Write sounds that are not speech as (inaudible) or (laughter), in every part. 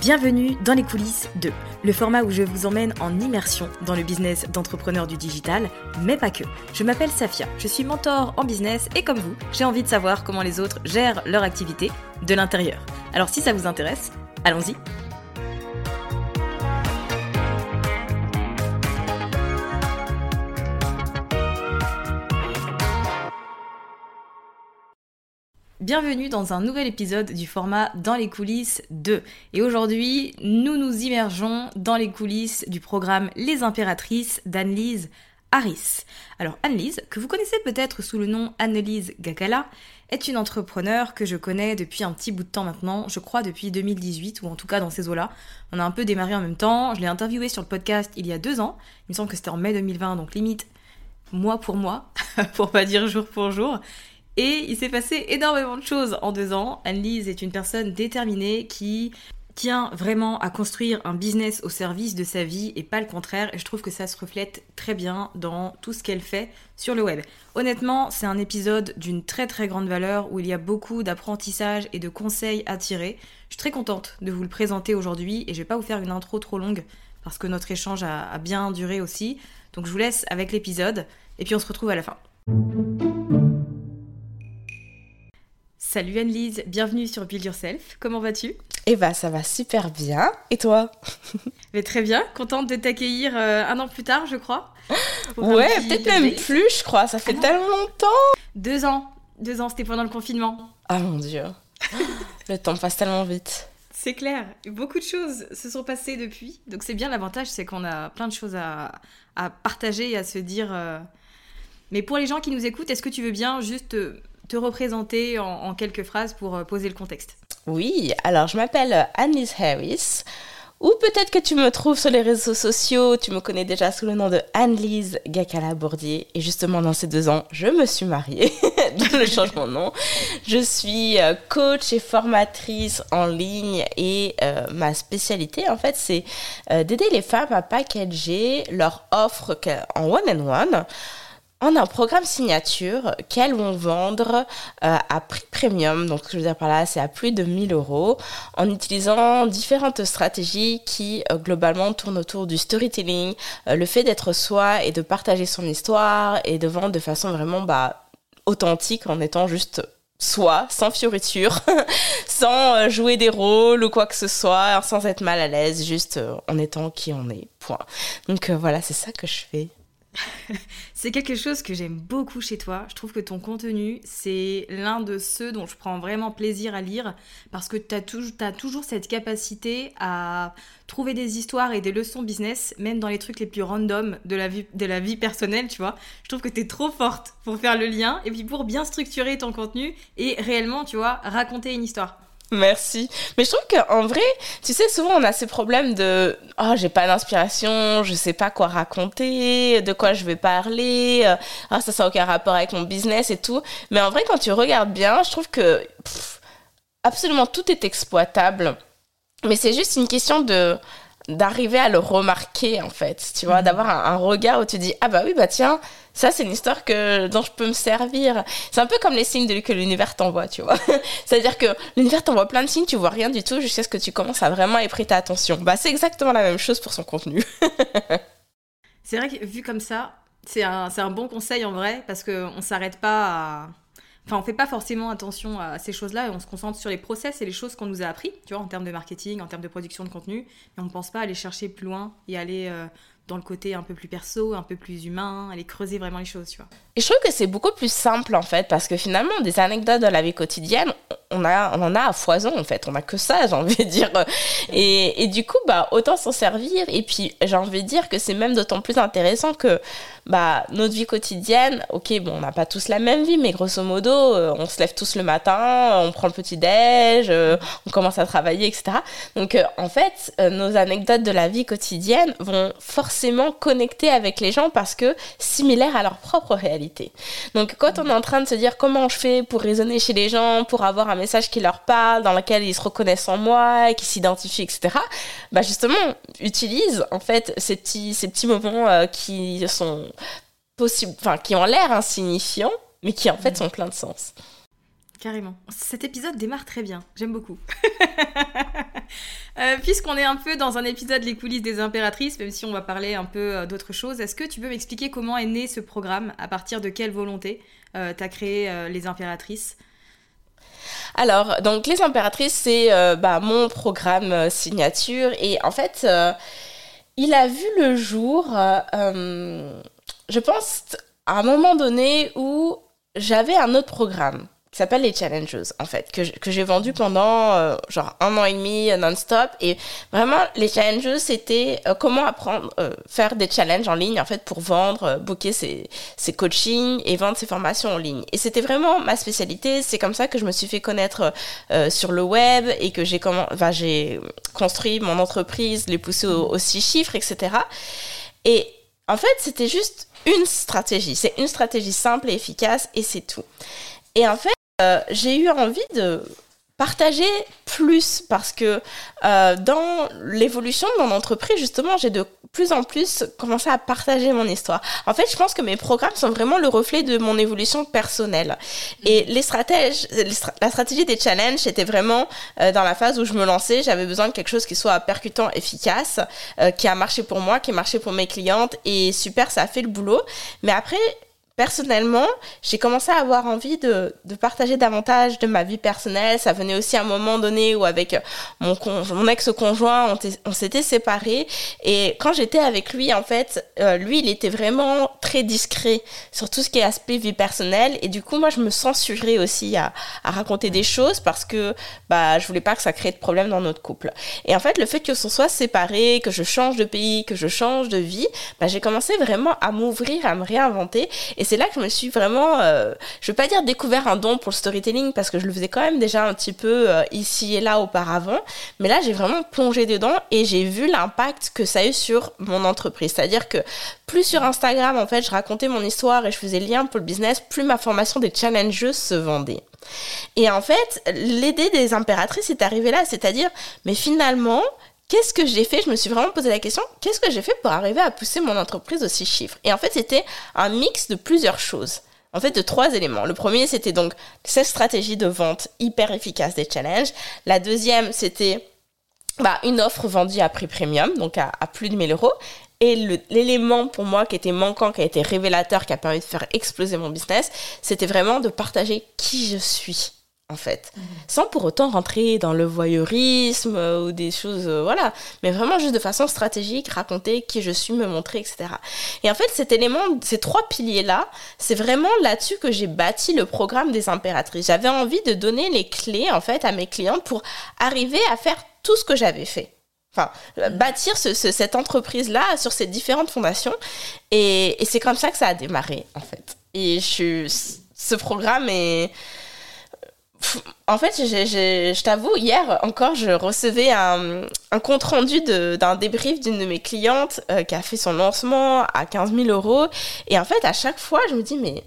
Bienvenue dans les coulisses de le format où je vous emmène en immersion dans le business d'entrepreneur du digital, mais pas que. Je m'appelle Safia, je suis mentor en business et comme vous, j'ai envie de savoir comment les autres gèrent leur activité de l'intérieur. Alors si ça vous intéresse, allons-y. Bienvenue dans un nouvel épisode du format Dans les coulisses 2. Et aujourd'hui, nous nous immergeons dans les coulisses du programme Les Impératrices d'Annelise Harris. Alors Annelise, que vous connaissez peut-être sous le nom Annelise Gakala, est une entrepreneur que je connais depuis un petit bout de temps maintenant, je crois depuis 2018, ou en tout cas dans ces eaux-là. On a un peu démarré en même temps, je l'ai interviewée sur le podcast il y a deux ans, il me semble que c'était en mai 2020, donc limite mois pour mois, (laughs) pour pas dire jour pour jour. Et il s'est passé énormément de choses en deux ans. Anne-Lise est une personne déterminée qui tient vraiment à construire un business au service de sa vie et pas le contraire. Et je trouve que ça se reflète très bien dans tout ce qu'elle fait sur le web. Honnêtement, c'est un épisode d'une très très grande valeur où il y a beaucoup d'apprentissage et de conseils à tirer. Je suis très contente de vous le présenter aujourd'hui et je vais pas vous faire une intro trop longue parce que notre échange a bien duré aussi. Donc je vous laisse avec l'épisode et puis on se retrouve à la fin. Salut Anne-Lise, bienvenue sur Build Yourself. Comment vas-tu? Eh bah ça va super bien. Et toi? (laughs) Mais très bien, contente de t'accueillir euh, un an plus tard, je crois. (laughs) Ouais, peut-être même plus, je crois. Ça fait tellement longtemps. Deux ans, deux ans, c'était pendant le confinement. Ah mon dieu, (laughs) le temps passe tellement vite. C'est clair, beaucoup de choses se sont passées depuis. Donc c'est bien l'avantage, c'est qu'on a plein de choses à, à, partager et à se dire. euh... Mais pour les gens qui nous écoutent, est-ce que tu veux bien juste euh, te représenter en, quelques phrases pour euh, poser le contexte Oui, alors je m'appelle Annelise Harris. Ou peut-être que tu me trouves sur les réseaux sociaux, tu me connais déjà sous le nom de Annelise Gakala-Bourdier. Et justement, dans ces deux ans, je me suis mariée, je change mon nom. Je suis euh, coach et formatrice en ligne et euh, ma spécialité, en fait, c'est d'aider les femmes à packager leur offre en one-on-one. -on -one en un programme signature qu'elles vont vendre euh, à prix premium. Donc, ce que je veux dire par là, c'est à plus de 1000 euros en utilisant différentes stratégies qui, euh, globalement, tournent autour du storytelling, euh, le fait d'être soi et de partager son histoire et de vendre de façon vraiment bah, authentique en étant juste soi, sans fioriture, (laughs) sans jouer des rôles ou quoi que ce soit, sans être mal à l'aise, juste en étant qui on est. Point. Donc voilà, c'est ça que je fais. (laughs) c'est quelque chose que j'aime beaucoup chez toi. Je trouve que ton contenu, c'est l'un de ceux dont je prends vraiment plaisir à lire parce que tu as, toujours, cette capacité à trouver des histoires et des leçons business, même dans les trucs les plus random de la vie, de la vie personnelle, tu vois. Je trouve que tu es trop forte pour faire le lien et puis pour bien structurer ton contenu et réellement, tu vois, raconter une histoire. Merci. Mais je trouve qu'en vrai, tu sais, souvent on a ces problèmes de oh, j'ai pas d'inspiration, je sais pas quoi raconter, de quoi je vais parler, euh, ah, ça n'a aucun rapport avec mon business et tout. Mais en vrai, quand tu regardes bien, je trouve que absolument tout est exploitable. Mais c'est juste une question de d'arriver à le remarquer en fait, tu vois, d'avoir un, regard où tu dis ah bah oui bah tiens ça c'est une histoire que dont je peux me servir. C'est un peu comme les signes de, que l'univers t'envoie, tu vois. (laughs) C'est-à-dire que l'univers t'envoie plein de signes, tu vois rien du tout jusqu'à ce que tu commences à vraiment y prêter attention. Bah c'est exactement la même chose pour son contenu. (laughs) c'est vrai que vu comme ça, c'est un, un bon conseil en vrai parce qu'on ne s'arrête pas à Enfin, on fait pas forcément attention à ces choses-là et on se concentre sur les process et les choses qu'on nous a appris, tu vois, en termes de marketing, en termes de production de contenu. Et on ne pense pas aller chercher plus loin et aller euh, dans le côté un peu plus perso, un peu plus humain, aller creuser vraiment les choses, tu vois. Et je trouve que c'est beaucoup plus simple en fait, parce que finalement, des anecdotes de la vie quotidienne, on, a, on en a à foison en fait, on a que ça, j'ai envie de dire. Et, et du coup, bah, autant s'en servir. Et puis, j'ai envie de dire que c'est même d'autant plus intéressant que bah, notre vie quotidienne, ok, bon, on n'a pas tous la même vie, mais grosso modo, euh, on se lève tous le matin, on prend le petit-déj, euh, on commence à travailler, etc. Donc, euh, en fait, nos anecdotes de la vie quotidienne vont forcément connecter avec les gens parce que similaires à leur propre réalité. Donc, quand on est en train de se dire comment je fais pour raisonner chez les gens, pour avoir un message qui leur parle, dans lequel ils se reconnaissent en moi, qui s'identifient, etc., bah, justement, utilise, en fait, ces petits, ces petits moments qui sont possible, enfin, qui ont l'air insignifiants, mais qui en fait sont pleins de sens. Carrément. Cet épisode démarre très bien. J'aime beaucoup. (laughs) Euh, puisqu'on est un peu dans un épisode Les coulisses des impératrices, même si on va parler un peu euh, d'autre chose, est-ce que tu peux m'expliquer comment est né ce programme À partir de quelle volonté euh, tu as créé Les impératrices? Alors, donc les impératrices, c'est bah, mon programme signature. Et en fait, il a vu le jour je pense à un moment donné où j'avais un autre programme qui s'appelle les challenges en fait que, j'ai vendu pendant euh, genre un an et demi euh, non-stop et vraiment les challenges c'était euh, comment apprendre faire des challenges en ligne en fait pour vendre booker ses, ses coachings et vendre ses formations en ligne et c'était vraiment ma spécialité c'est comme ça que je me suis fait connaître sur le web et que j'ai comment enfin, j'ai construit mon entreprise les pousser aux six chiffres etc et en fait c'était juste une stratégie. C'est une stratégie simple et efficace et c'est tout. Et en fait, euh, j'ai eu envie de partager plus parce que euh, dans l'évolution de mon entreprise, justement, j'ai de plus en plus commencé à partager mon histoire. En fait, je pense que mes programmes sont vraiment le reflet de mon évolution personnelle. Et les stratèges, la stratégie des challenges, c'était vraiment euh, dans la phase où je me lançais, j'avais besoin de quelque chose qui soit percutant, efficace, euh, qui a marché pour moi, qui a marché pour mes clientes et super, ça a fait le boulot. Mais après, personnellement, j'ai commencé à avoir envie de, partager davantage de ma vie personnelle. Ça venait aussi à un moment donné où avec mon, mon ex-conjoint, on, s'était séparés. Et quand j'étais avec lui, en fait, euh, lui, il était vraiment très discret sur tout ce qui est aspect vie personnelle. Et du coup, moi, je me censurais aussi à, raconter des choses parce que bah, je voulais pas que ça crée de problèmes dans notre couple. Et en fait, le fait que se soit séparés, que je change de pays, que je change de vie, bah, j'ai commencé vraiment à m'ouvrir, à me réinventer. C'est là que je me suis vraiment, euh, je veux pas dire découvert un don pour le storytelling parce que je le faisais quand même déjà un petit peu euh, ici et là auparavant, mais là j'ai vraiment plongé dedans et j'ai vu l'impact que ça a eu sur mon entreprise. C'est-à-dire que plus sur Instagram en fait je racontais mon histoire et je faisais lien pour le business, plus ma formation des challenges se vendait. Et en fait, l'idée des impératrices est arrivée là, c'est-à-dire, mais finalement, qu'est-ce que j'ai fait? Je me suis vraiment posé la question, qu'est-ce que j'ai fait pour arriver à pousser mon entreprise aux six chiffres? Et en fait, c'était un mix de plusieurs choses. En fait, de trois éléments. Le premier, c'était donc cette stratégie de vente hyper efficace des challenges. La deuxième, c'était bah, une offre vendue à prix premium, donc à, plus de 1000 euros. Et l'élément pour moi qui était manquant, qui a été révélateur, qui a permis de faire exploser mon business, c'était vraiment de partager qui je suis en fait. Mhm. Sans pour autant rentrer dans le voyeurisme euh, ou des choses, euh, voilà. Mais vraiment juste de façon stratégique, raconter qui je suis, me montrer, etc. Et en fait, cet élément, ces trois piliers-là, c'est vraiment là-dessus que j'ai bâti le programme des impératrices. J'avais envie de donner les clés, en fait, à mes clientes pour arriver à faire tout ce que j'avais fait. Enfin, mhm. bâtir cette entreprise-là sur ces différentes fondations. Et, et c'est comme ça que ça a démarré, en fait. Et je, ce programme est en fait, je t'avoue, hier encore, je recevais un, compte rendu d'un débrief d'une de mes clientes euh, qui a fait son lancement à 15 000 euros. Et en fait, à chaque fois, je me dis, mais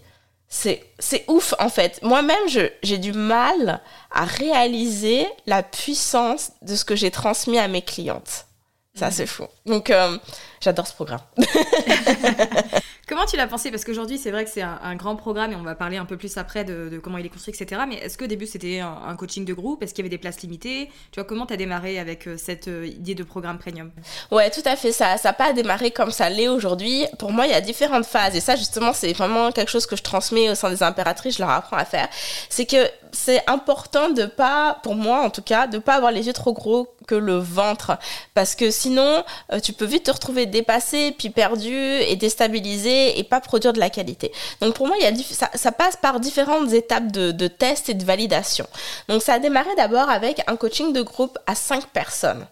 c'est ouf, en fait. Moi-même, j'ai du mal à réaliser la puissance de ce que j'ai transmis à mes clientes. Ça, c'est fou. Donc, euh, j'adore ce programme. (laughs) comment tu l'as pensé? Parce qu'aujourd'hui, c'est vrai que c'est un, grand programme et on va parler un peu plus après de, comment il est construit, etc. Mais est-ce qu'au début, c'était un, coaching de groupe? Est-ce qu'il y avait des places limitées? Tu vois, comment tu as démarré avec euh, cette euh, idée de programme premium? Ouais, tout à fait. Ça n'a pas démarré comme ça l'est aujourd'hui. Pour moi, il y a différentes phases. Et ça, justement, c'est vraiment quelque chose que je transmets au sein des impératrices. Je leur apprends à faire. C'est que c'est important de pas, pour moi en tout cas, de pas avoir les yeux trop gros que le ventre parce que sinon euh, tu peux vite te retrouver dépassé puis perdu et déstabilisé et pas produire de la qualité donc pour moi il y a ça, ça, passe par différentes étapes de, de tests et de validation donc ça a démarré d'abord avec un coaching de groupe à 5 personnes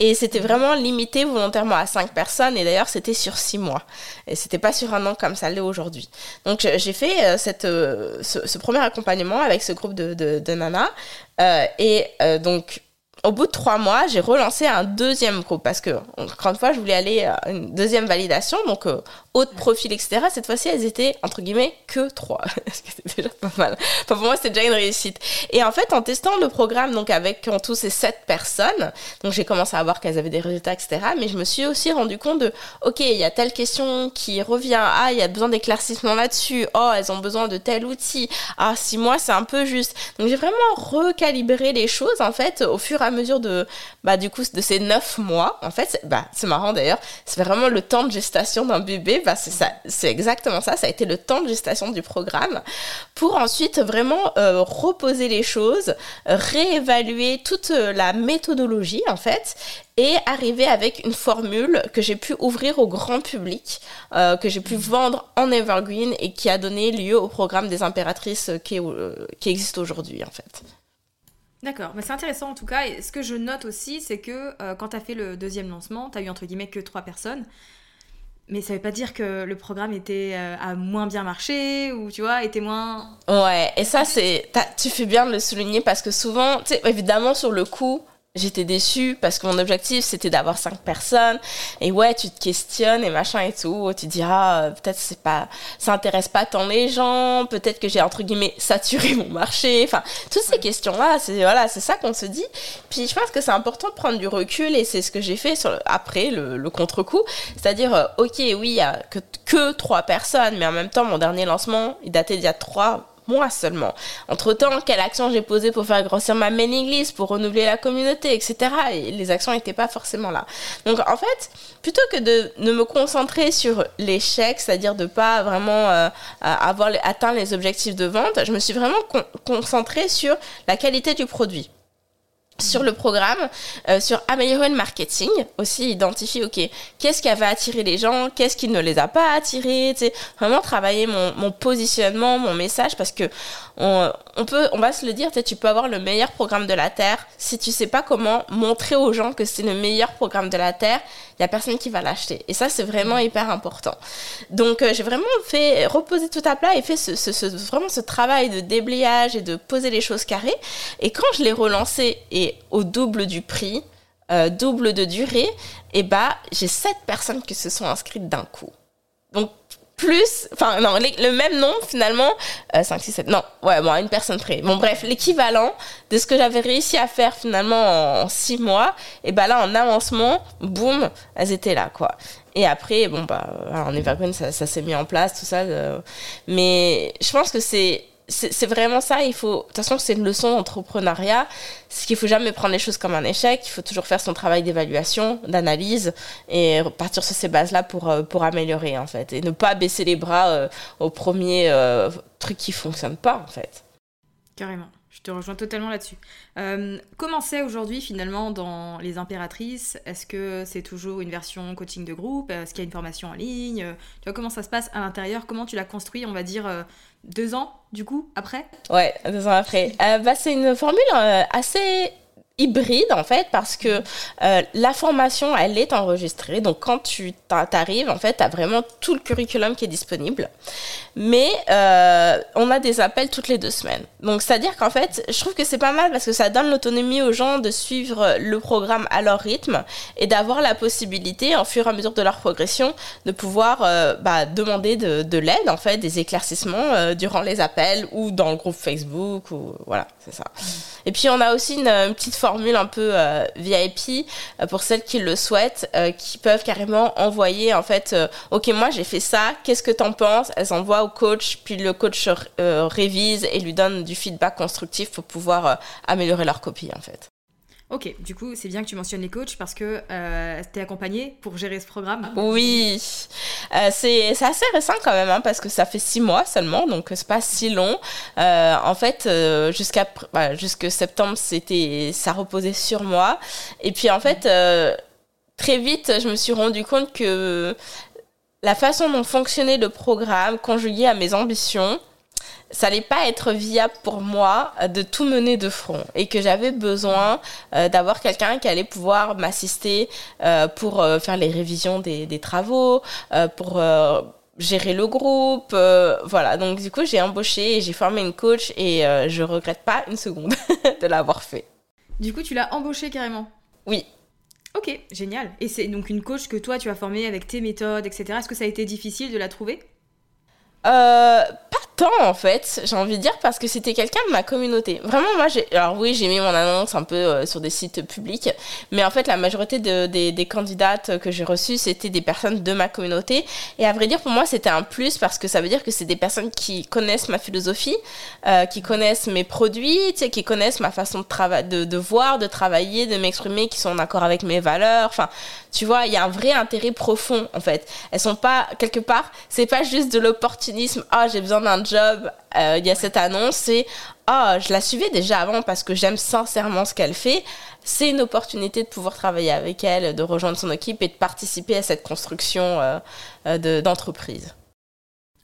et c'était vraiment limité volontairement à 5 personnes. Et d'ailleurs, c'était sur 6 mois. Et c'était pas sur un an comme ça l'est aujourd'hui. Donc, j'ai fait euh, cette, euh, ce, premier accompagnement avec ce groupe de, de, de nanas. Euh, et donc, au bout de trois mois, j'ai relancé un deuxième groupe parce que, encore une fois, je voulais aller à une deuxième validation, donc euh, haut profil, etc. Cette fois-ci, elles étaient, entre guillemets, que trois. (laughs) ce qui était déjà pas mal. Pour moi, c'était déjà une réussite. Et en fait, en testant le programme, donc avec en tout ces sept personnes, donc j'ai commencé à voir qu'elles avaient des résultats, etc. Mais je me suis aussi rendu compte de, OK, il y a telle question qui revient. Ah, il y a besoin d'éclaircissement là-dessus. Oh, elles ont besoin de tel outil. Ah, six mois, c'est un peu juste. Donc j'ai vraiment recalibré les choses, en fait, au fur et à mesure de, bah, du coup, de ces neuf mois, en fait, bah, c'est marrant d'ailleurs, c'est vraiment le temps de gestation d'un bébé, bah, c'est ça, c'est exactement ça, ça a été le temps de gestation du programme, pour ensuite vraiment euh, reposer les choses, réévaluer toute la méthodologie, en fait, et arriver avec une formule que j'ai pu ouvrir au grand public, euh, que j'ai pu vendre en Evergreen et qui a donné lieu au programme des impératrices qui, euh, qui existe aujourd'hui en fait. D'accord, mais c'est intéressant en tout cas. Et ce que je note aussi, c'est que euh, quand tu as fait le deuxième lancement, tu as eu entre guillemets que trois personnes. Mais ça veut pas dire que le programme était euh, a moins bien marché ou tu vois était moins. Ouais, et ça c'est tu fais bien de le souligner parce que souvent, évidemment sur le coup, j'étais déçue parce que mon objectif c'était d'avoir cinq personnes. Et ouais tu te questionnes et machin et tout. Tu te dis ah peut-être c'est pas ça intéresse pas tant les gens. Peut-être que j'ai entre guillemets saturé mon marché. Enfin toutes ces questions là c'est voilà c'est ça qu'on se dit. Puis je pense que c'est important de prendre du recul et c'est ce que j'ai fait sur après le, le contre-coup. C'est-à-dire euh, ok oui il y a que que trois personnes mais en même temps mon dernier lancement il datait d'il y a trois moi seulement. Entre-temps, quelle action j'ai posée pour faire grossir ma mailing list, pour renouveler la communauté, etc. Et les actions n'étaient pas forcément là. Donc en fait, plutôt que de, ne me concentrer sur l'échec, c'est-à-dire de pas vraiment euh, avoir atteint les objectifs de vente, je me suis vraiment concentrée sur la qualité du produit sur le programme, euh, sur améliorer le marketing, aussi identifier, ok, qu'est-ce qui avait attiré les gens, qu'est-ce qui ne les a pas attirés, vraiment travailler mon, mon, positionnement, mon message, parce que on, peut, on va se le dire, tu peux avoir le meilleur programme de la Terre, si tu sais pas comment montrer aux gens que c'est le meilleur programme de la Terre, il y a personne qui va l'acheter. Et ça, c'est vraiment hyper important. Donc, euh, j'ai vraiment fait reposer tout à plat et fait ce, ce, ce, vraiment ce travail de déblayage et de poser les choses carrées. Et quand je l'ai relancé et au double du prix, euh, double de durée, et eh bah, j'ai sept personnes qui se sont inscrites d'un coup. Donc, plus, enfin non, le même nom finalement, 5, 6, 7, non, ouais, bon, une personne près. Bon, bref, l'équivalent de ce que j'avais réussi à faire finalement en 6 mois, et bah là, en avancement, boum, elles étaient là, quoi. Et après, bon, bah, en Evergreen, ça, ça s'est mis en place, tout ça. Euh, mais je pense que c'est c'est vraiment ça. Il faut, de toute façon, c'est une leçon d'entrepreneuriat. C'est qu'il faut jamais prendre les choses comme un échec. Il faut toujours faire son travail d'évaluation, d'analyse et partir sur ces bases-là pour, euh, pour améliorer, en fait. Et ne pas baisser les bras euh, au premier euh, truc qui fonctionne pas, en fait. Carrément. Je te rejoins totalement là-dessus. Euh, comment c'est aujourd'hui finalement dans les impératrices? Est-ce que c'est toujours une version coaching de groupe? Est-ce qu'il y a une formation en ligne? Tu vois comment ça se passe à l'intérieur? Comment tu l'as construit, on va dire, euh, deux ans du coup après? Ouais, deux ans après. Euh, bah, c'est une formule assez hybride en fait parce que euh, la formation elle est enregistrée. Donc quand tu t'arrives en fait tu as vraiment tout le curriculum qui est disponible. Mais euh, on a des appels toutes les deux semaines. Donc c'est à dire qu'en fait je trouve que c'est pas mal parce que ça donne l'autonomie aux gens de suivre le programme à leur rythme et d'avoir la possibilité en fur et à mesure de leur progression de pouvoir euh, bah, demander de, de l'aide en fait des éclaircissements durant les appels ou dans le groupe Facebook ou voilà c'est ça. Et puis on a aussi une, une petite formule un peu euh, VIP euh, pour celles qui le souhaitent, euh, qui peuvent carrément envoyer en fait, ok moi j'ai fait ça, qu'est-ce que t'en penses? Elles envoient au coach, puis le coach révise et lui donne du feedback constructif pour pouvoir améliorer leur copie en fait. Ok, du coup, c'est bien que tu mentionnes les coachs parce que euh, tu es accompagné pour gérer ce programme. Oui, euh, c'est assez récent quand même, hein, parce que ça fait six mois seulement, donc c'est pas si long. Euh, en fait, euh, jusqu'à bah, jusque septembre, c'était ça reposait sur moi. Et puis en fait, euh, très vite, je me suis rendu compte que la façon dont fonctionnait le programme, conjugué à mes ambitions, ça n'allait pas être viable pour moi euh, de tout mener de front et que j'avais besoin euh, d'avoir quelqu'un qui allait pouvoir m'assister euh, pour euh, faire les révisions des, des travaux, pour gérer le groupe, voilà. Donc du coup, j'ai embauché et j'ai formé une coach et je regrette pas une seconde (laughs) de l'avoir fait. Du coup, tu l'as embauché carrément? Oui. Ok, génial. Et c'est donc une coach que toi, tu as formée avec tes méthodes, etc. Est-ce que ça a été difficile de la trouver? Euh, pas tant en fait, j'ai envie de dire parce que c'était quelqu'un de ma communauté. Vraiment moi j'ai alors oui, j'ai mis mon annonce un peu euh, sur des sites publics, mais en fait la majorité de, des, candidates que j'ai reçues, c'était des personnes de ma communauté et à vrai dire pour moi, c'était un plus parce que ça veut dire que c'est des personnes qui connaissent ma philosophie, euh, qui connaissent mes produits, qui connaissent ma façon de voir, de travailler, de m'exprimer qui sont en accord avec mes valeurs. Enfin, tu vois, il y a un vrai intérêt profond en fait. Elles sont pas quelque part, c'est pas juste de Ah, j'ai besoin d'un job. euh, Il y a cette annonce. C'est ah, je la suivais déjà avant parce que j'aime sincèrement ce qu'elle fait. C'est une opportunité de pouvoir travailler avec elle, de rejoindre son équipe et de participer à cette construction euh, euh, de- d'entreprise.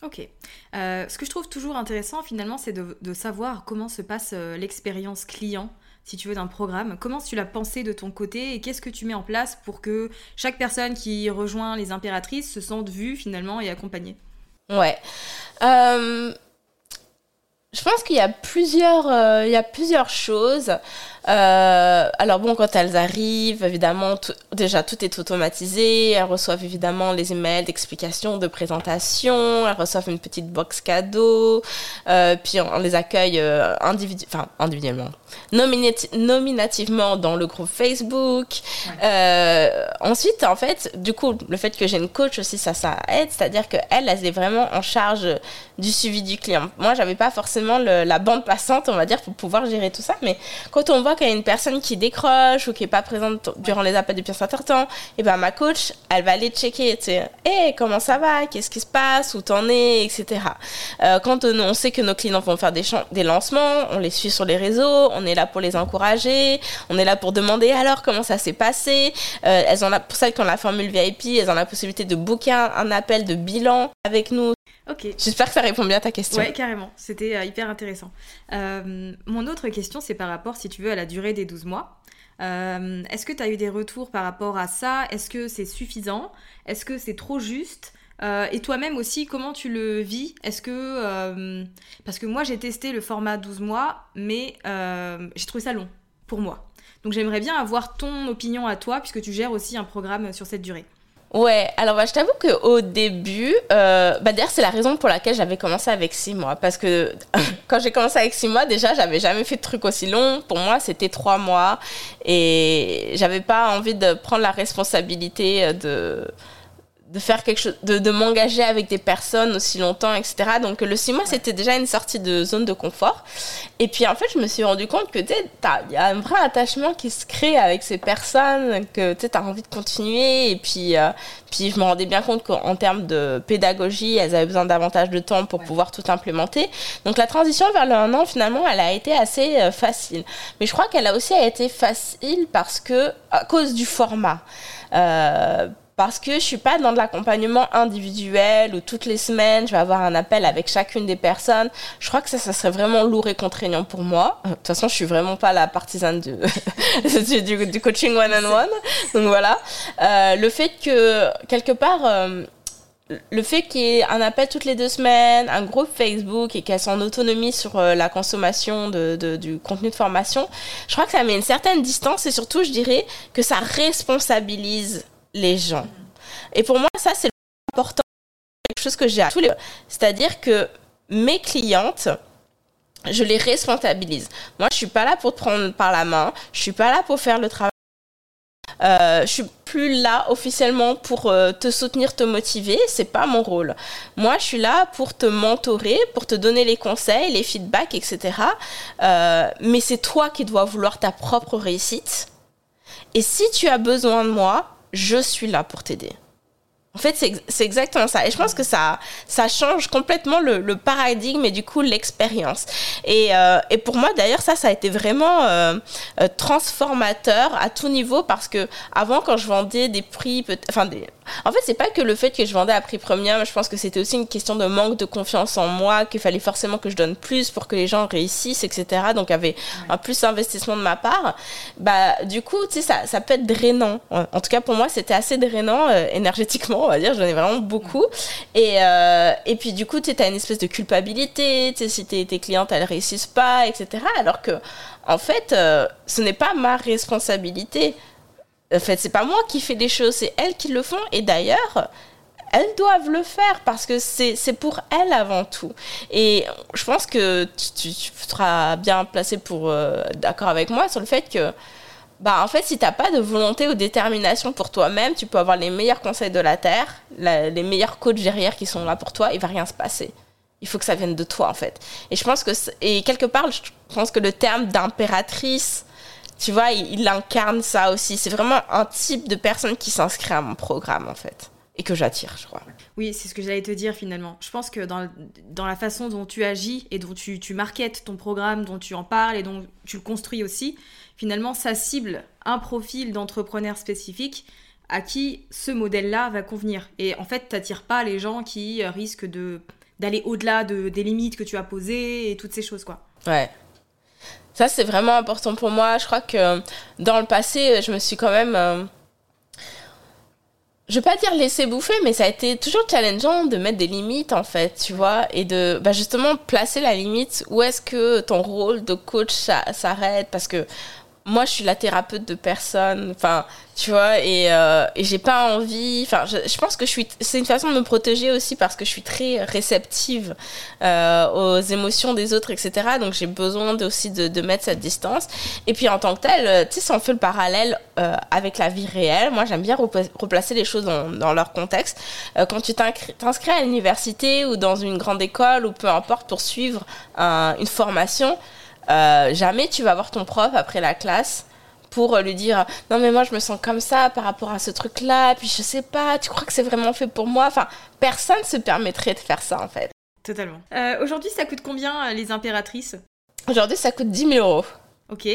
Ok. Ce que je trouve toujours intéressant finalement, c'est de, de savoir comment se passe l'expérience client, si tu veux, d'un programme. Comment tu l'as pensé de ton côté et qu'est-ce que tu mets en place pour que chaque personne qui rejoint les impératrices se sente vue finalement et accompagnée? Ouais. Euh, je pense qu'il y a plusieurs, euh, il y a plusieurs choses. Euh, alors bon, quand elles arrivent, évidemment, tout- déjà tout est automatisé. Elles reçoivent évidemment les emails d'explication, de présentation. Elles reçoivent une petite box cadeau. Euh, puis on, on les accueille euh, individu enfin, individuellement, nominati- nominativement dans le groupe Facebook. Ensuite, en fait, du coup, le fait que j'ai une coach aussi, ça, ça aide. C'est-à-dire qu'elle, elle est vraiment en charge du suivi du client. Moi, j'avais pas forcément le- la bande passante, on va dire, pour pouvoir gérer tout ça. Mais quand on voit qu'il y a une personne qui décroche ou qui est pas présente durant les appels depuis un certain temps, et ben ma coach, elle va aller checker, tu sais, hey, comment ça va, qu'est-ce qui se passe, où t'en es, etc. Euh, quand on, on sait que nos clients vont faire des, des lancements, on les suit sur les réseaux, on est là pour les encourager, on est là pour demander alors comment ça s'est passé? Euh, elles ont la, pour qui ont la formule VIP, elles ont la possibilité de booker un appel de bilan avec nous. Ok. J'espère que ça répond bien à ta question. Ouais, carrément. C'était euh, hyper intéressant. Euh, mon autre question, c'est par rapport, si tu veux, à la durée des 12 mois. Euh, Est-ce que tu as eu des retours par rapport à ça? Est-ce que c'est suffisant? Est-ce que c'est trop juste? Et toi-même aussi, comment tu le vis? Est-ce que... parce que moi, j'ai testé le format 12 mois, mais j'ai trouvé ça long, pour moi. Donc j'aimerais bien avoir ton opinion à toi, puisque tu gères aussi un programme sur cette durée. Ouais, alors bah, je t'avoue qu'au début, euh, bah, d'ailleurs c'est la raison pour laquelle j'avais commencé avec 6 mois. Parce que (laughs) quand j'ai commencé avec 6 mois, déjà j'avais jamais fait de truc aussi long. Pour moi c'était 3 mois et j'avais pas envie de prendre la responsabilité euh, de de faire quelque chose, de, de m'engager avec des personnes aussi longtemps, etc. Donc le 6 mois, c'était déjà une sortie de zone de confort. Et puis en fait, je me suis rendu compte que tu sais, t'as- il y a un vrai attachement qui se crée avec ces personnes, que tu as envie de continuer. Et puis, euh, puis je me rendais bien compte qu'en termes de pédagogie, elles avaient besoin davantage de temps pour pouvoir tout implémenter. Donc la transition vers le 1 an, finalement, elle a été assez euh, facile. Mais je crois qu'elle a aussi été facile parce que, à cause du format. Euh, parce que je suis pas dans de l'accompagnement individuel où toutes les semaines je vais avoir un appel avec chacune des personnes. Je crois que ça, serait vraiment lourd et contraignant pour moi. De toute façon, je suis vraiment pas la partisane (laughs) du, du, coaching one on one. Donc voilà, euh, le fait que quelque part euh, le fait qu'il y ait un appel toutes les deux semaines, un groupe Facebook et qu'elle soit en autonomie sur euh, la consommation de, du contenu de formation, je crois que ça met une certaine distance et surtout, je dirais que ça responsabilise les gens. Et pour moi, ça, c'est important, quelque chose que j'ai à tous les... C'est-à-dire que mes clientes, je les responsabilise. Moi, je suis pas là pour te prendre par la main, je suis pas là pour faire le travail euh, je suis plus là officiellement pour euh, te soutenir, te motiver. C'est pas mon rôle. Moi, je suis là pour te mentorer, pour te donner les conseils, les feedbacks, etc. Euh, mais c'est toi qui dois vouloir ta propre réussite. Et si tu as besoin de moi, je suis là pour t'aider. En fait, c'est exactement ça. Et je pense que ça, ça change complètement le, le paradigme et du coup l'expérience. Et, euh, et, pour moi, d'ailleurs, ça, ça a été vraiment euh, euh, transformateur à tout niveau parce que avant, quand je vendais des prix, enfin des, en fait, c'est pas que le fait que je vendais à prix premium. Je pense que c'était aussi une question de manque de confiance en moi, qu'il fallait forcément que je donne plus pour que les gens réussissent, etc. Donc, il y avait un plus d'investissement de ma part. Bah, du coup, tu sais, ça, ça peut être drainant. En tout cas, pour moi, c'était assez drainant énergétiquement on va dire, j'en ai vraiment beaucoup. Et, euh, et puis du coup, tu as une espèce de culpabilité, si tes, tes clientes, elles réussissent pas, etc. Alors que, en fait, euh, ce n'est pas ma responsabilité. En fait, c'est pas moi qui fais des choses, c'est elles qui le font. Et d'ailleurs, elles doivent le faire parce que c'est pour elles avant tout. Et je pense que tu, seras bien placé pour euh, d'accord avec moi sur le fait que bah en fait si t'as pas de volonté ou détermination pour toi-même, tu peux avoir les meilleurs conseils de la terre, les meilleurs coachs derrière qui sont là pour toi, il va rien se passer. Il faut que ça vienne de toi en fait. Et je pense que et quelque part je pense que le terme d'impératrice, tu vois, il, incarne ça aussi. C'est vraiment un type de personne qui s'inscrit à mon programme en fait et que j'attire, je crois. Oui, c'est ce que j'allais te dire finalement. Je pense que dans, dans la façon dont tu agis et dont tu, tu marketes ton programme, dont tu en parles et dont tu le construis aussi, finalement, ça cible un profil d'entrepreneur spécifique à qui ce modèle-là va convenir. Et en fait, t'attires pas les gens qui risquent de d'aller au-delà de, des limites que tu as posées et toutes ces choses, quoi. Ouais. Ça, c'est vraiment important pour moi. Je crois que dans le passé, je me suis quand même... Euh, je vais pas dire laisser bouffer, mais ça a été toujours challengeant de mettre des limites en fait, tu vois, et de bah, justement placer la limite. Où est-ce que ton rôle de coach s'arrête Parce que moi, je suis la thérapeute de personne. Enfin, tu vois, et, euh, et j'ai pas envie. Enfin, je, je, pense que je suis. C'est une façon de me protéger aussi parce que je suis très réceptive euh, aux émotions des autres, etc. Donc, j'ai besoin aussi de, de, mettre cette distance. Et puis, en tant que tel, euh, tu sais, si on fait le parallèle euh, avec la vie réelle, moi, j'aime bien replacer les choses dans, dans leur contexte. Euh, quand tu t'inscris à l'université ou dans une grande école ou peu importe pour suivre une formation, euh, jamais tu vas voir ton prof après la classe pour lui dire non mais moi je me sens comme ça par rapport à ce truc là puis je sais pas tu crois que c'est vraiment fait pour moi? Enfin personne se permettrait de faire ça en fait. Totalement. Euh, aujourd'hui ça coûte combien euh, les impératrices? Aujourd'hui ça coûte 10 000 euros. Ok.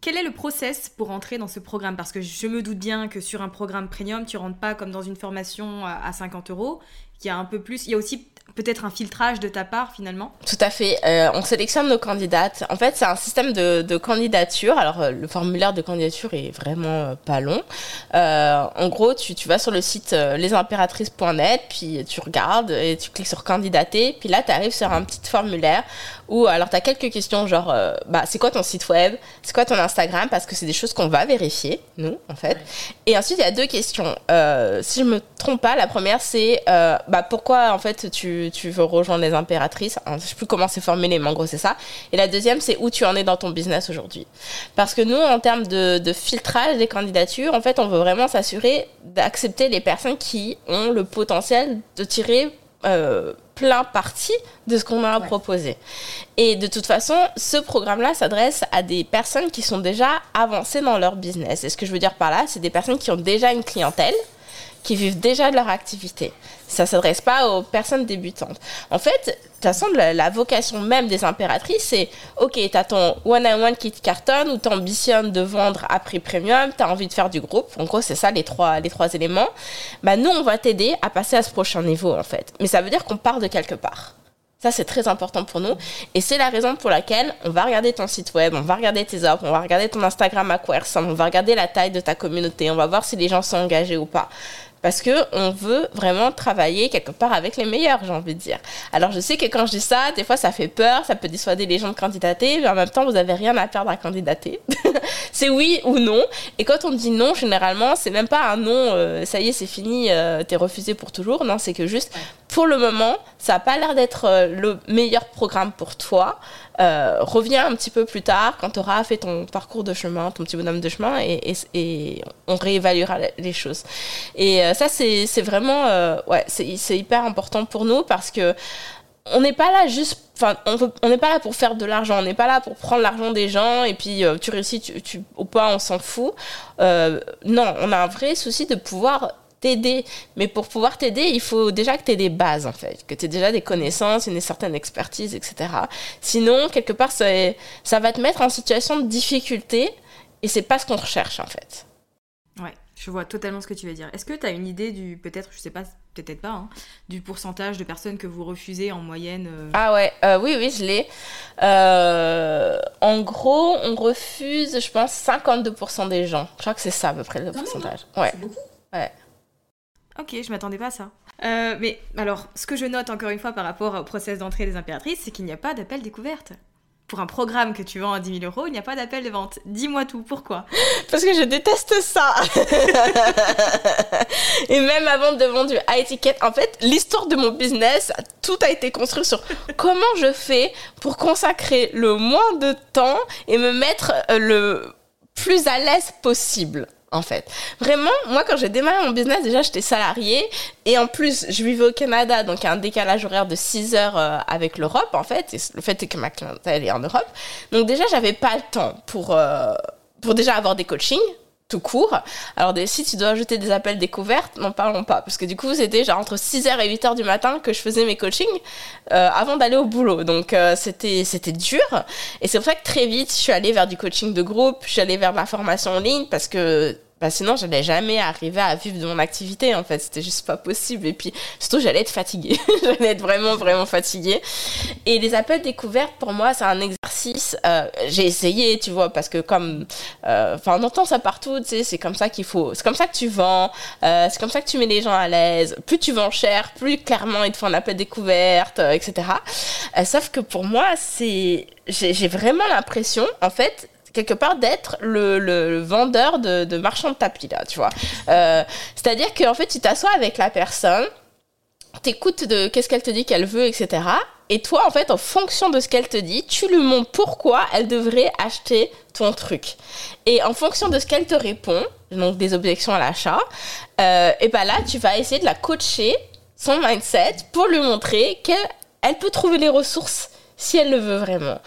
Quel est le process pour entrer dans ce programme? Parce que je me doute bien que sur un programme premium, tu rentres pas comme dans une formation à 50 euros. Il y a un peu plus. Il y a aussi peut-être un filtrage de ta part finalement Tout à fait. Euh, on sélectionne nos candidates. En fait, c'est un système de, candidature. Alors, euh, le formulaire de candidature est vraiment euh, pas long. En gros, tu, vas sur le site lesimpératrices.net, puis tu regardes et tu cliques sur candidater. Puis là, tu arrives sur un petit formulaire où, alors, tu as quelques questions genre, bah, c'est quoi ton site web? C'est quoi ton Instagram? Parce que c'est des choses qu'on va vérifier, nous, en fait. Et ensuite, il y a deux questions. si je me trompe pas, la première, c'est bah, pourquoi, en fait, tu tu, veux rejoindre les impératrices? Je je sais plus comment c'est formulé, mais en gros, c'est ça. Et la deuxième, c'est où tu en es dans ton business aujourd'hui? Parce que nous, en termes de, filtrage des candidatures, en fait, on veut vraiment s'assurer d'accepter les personnes qui ont le potentiel de tirer euh, plein parti de ce qu'on a à proposer. Et de toute façon, ce programme-là s'adresse à des personnes qui sont déjà avancées dans leur business. Et ce que je veux dire par là, c'est des personnes qui ont déjà une clientèle qui vivent déjà de leur activité. Ça s'adresse pas aux personnes débutantes. En fait, de toute façon, la, vocation même des impératrices, c'est ok, tu as ton one-on-one qui te cartonne ou ambitionnes de vendre à prix premium, tu as envie de faire du groupe. En gros, c'est ça les trois, éléments. Bah, nous, on va t'aider à passer à ce prochain niveau, en fait. Mais ça veut dire qu'on part de quelque part. Ça, c'est très important pour nous. Et c'est la raison pour laquelle on va regarder ton site web, on va regarder tes offres, on va regarder ton Instagram à quoi on va regarder la taille de ta communauté, on va voir si les gens sont engagés ou pas parce que on veut vraiment travailler quelque part avec les meilleurs, j'ai envie de dire. Alors je sais que quand je dis ça, des fois ça fait peur, ça peut dissuader les gens de candidater, mais en même temps vous avez rien à perdre à candidater. (laughs) c'est oui ou non. Et quand on dit non, généralement c'est même pas un non, euh, ça y est c'est fini, euh, t'es refusé pour toujours. Non, c'est que juste pour le moment, ça n'a pas l'air d'être euh, le meilleur programme pour toi. Euh, reviens un petit peu plus tard quand tu auras fait ton parcours de chemin, ton petit bonhomme de chemin, et, on réévaluera les choses. Et euh, ça, c'est vraiment, ouais, c'est hyper important pour nous parce que on n'est pas là juste, enfin, on n'est pas là pour faire de l'argent, on n'est pas là pour prendre l'argent des gens et puis tu réussis tu, tu, ou pas, on s'en fout. non, on a un vrai souci de pouvoir t'aider. Mais pour pouvoir t'aider, il faut déjà que tu aies des bases, en fait, que tu aies déjà des connaissances, une certaine expertise, etc. Sinon, quelque part, ça, ça va te mettre en situation de difficulté et c'est pas ce qu'on recherche, en fait. Ouais, je vois totalement ce que tu veux dire. Est-ce que tu as une idée du, peut-être, je sais pas, peut-être pas, hein, du pourcentage de personnes que vous refusez en moyenne euh Ah ouais, euh, oui, oui, je l'ai. Euh, en gros, on refuse, je pense, 52% des gens. Je crois que c'est ça à peu près le pourcentage. Ouais. C'est beaucoup. Ouais. Ok, je m'attendais pas à ça. Euh, mais alors, ce que je note encore une fois par rapport au process d'entrée des impératrices, c'est qu'il n'y a pas d'appel découverte. Pour un programme que tu vends à 10 000 euros, il n'y a pas d'appel de vente. Dis-moi tout, pourquoi? (laughs) Parce que je déteste ça (laughs) Et même avant de vendre du high ticket, en fait, l'histoire de mon business, tout a été construit sur comment je fais pour consacrer le moins de temps et me mettre euh, le plus à l'aise possible en fait. Vraiment, moi, quand j'ai démarré mon business, déjà, j'étais salariée. Et en plus, je vivais au Canada, donc il y a un décalage horaire de 6 heures euh, avec l'Europe, en fait. Et le fait est que ma clientèle est en Europe. Donc déjà, j'avais pas le temps pour, euh, pour déjà avoir des coachings tout court. Alors si tu dois ajouter des appels découvertes, n'en parlons pas. Parce que du coup, c'était genre entre 6h et 8h du matin que je faisais mes coachings euh, avant d'aller au boulot. Donc c'était c'était dur. Et c'est pour ça que très vite, je suis allée vers du coaching de groupe, je suis allée vers de la formation en ligne parce que bah, sinon j'allais jamais arriver à vivre de mon activité en fait. C'était juste pas possible. Et puis surtout j'allais être fatiguée. (laughs) J'allais être vraiment vraiment fatiguée. Et les appels découvertes pour moi c'est un exercice euh, j'ai essayé tu vois parce que comme euh, enfin on entend ça partout tu sais c'est comme ça qu'il faut c'est comme ça que tu vends euh, c'est comme ça que tu mets les gens à l'aise. Plus tu vends cher plus clairement il te faut un appel découverte etc sauf que pour moi c'est j'ai vraiment l'impression en fait quelque part d'être le, vendeur de, de marchand de tapis, là, tu vois. Euh, c'est-à-dire qu'en fait, tu t'assois avec la personne, t'écoutes de qu'est-ce qu'elle te dit qu'elle veut, etc. Et toi, en fait, en fonction de ce qu'elle te dit, tu lui montres pourquoi elle devrait acheter ton truc. Et en fonction de ce qu'elle te répond, donc des objections à l'achat, euh, et ben là, tu vas essayer de la coacher, son mindset, pour lui montrer qu'elle peut trouver les ressources si elle le veut vraiment.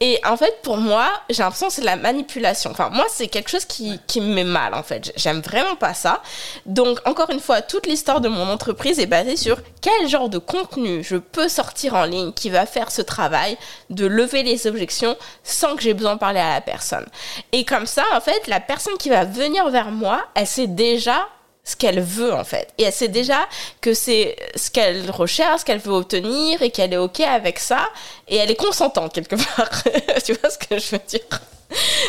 Et en fait, pour moi, j'ai l'impression que c'est de la manipulation. Enfin, moi, c'est quelque chose qui, qui me met mal, en fait. J'aime vraiment pas ça. Donc, encore une fois, toute l'histoire de mon entreprise est basée sur quel genre de contenu je peux sortir en ligne qui va faire ce travail de lever les objections sans que j'ai besoin de parler à la personne. Et comme ça, en fait, la personne qui va venir vers moi, elle sait déjà ce qu'elle veut en fait. Et elle sait déjà que c'est ce qu'elle recherche, ce qu'elle veut obtenir et qu'elle est OK avec ça. Et elle est consentante quelque part. (laughs) tu vois ce que je veux dire?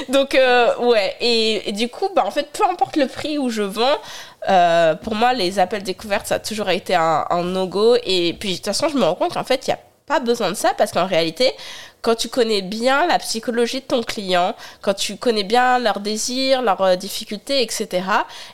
Donc euh, ouais et, du coup bah en fait peu importe le prix où je vends euh, pour moi les appels découvertes ça a toujours été un, un no go et puis de toute façon je me rends compte qu'en fait il y a pas besoin de ça parce qu'en réalité, quand tu connais bien la psychologie de ton client, quand tu connais bien leurs désirs, leurs euh, difficultés, etc.,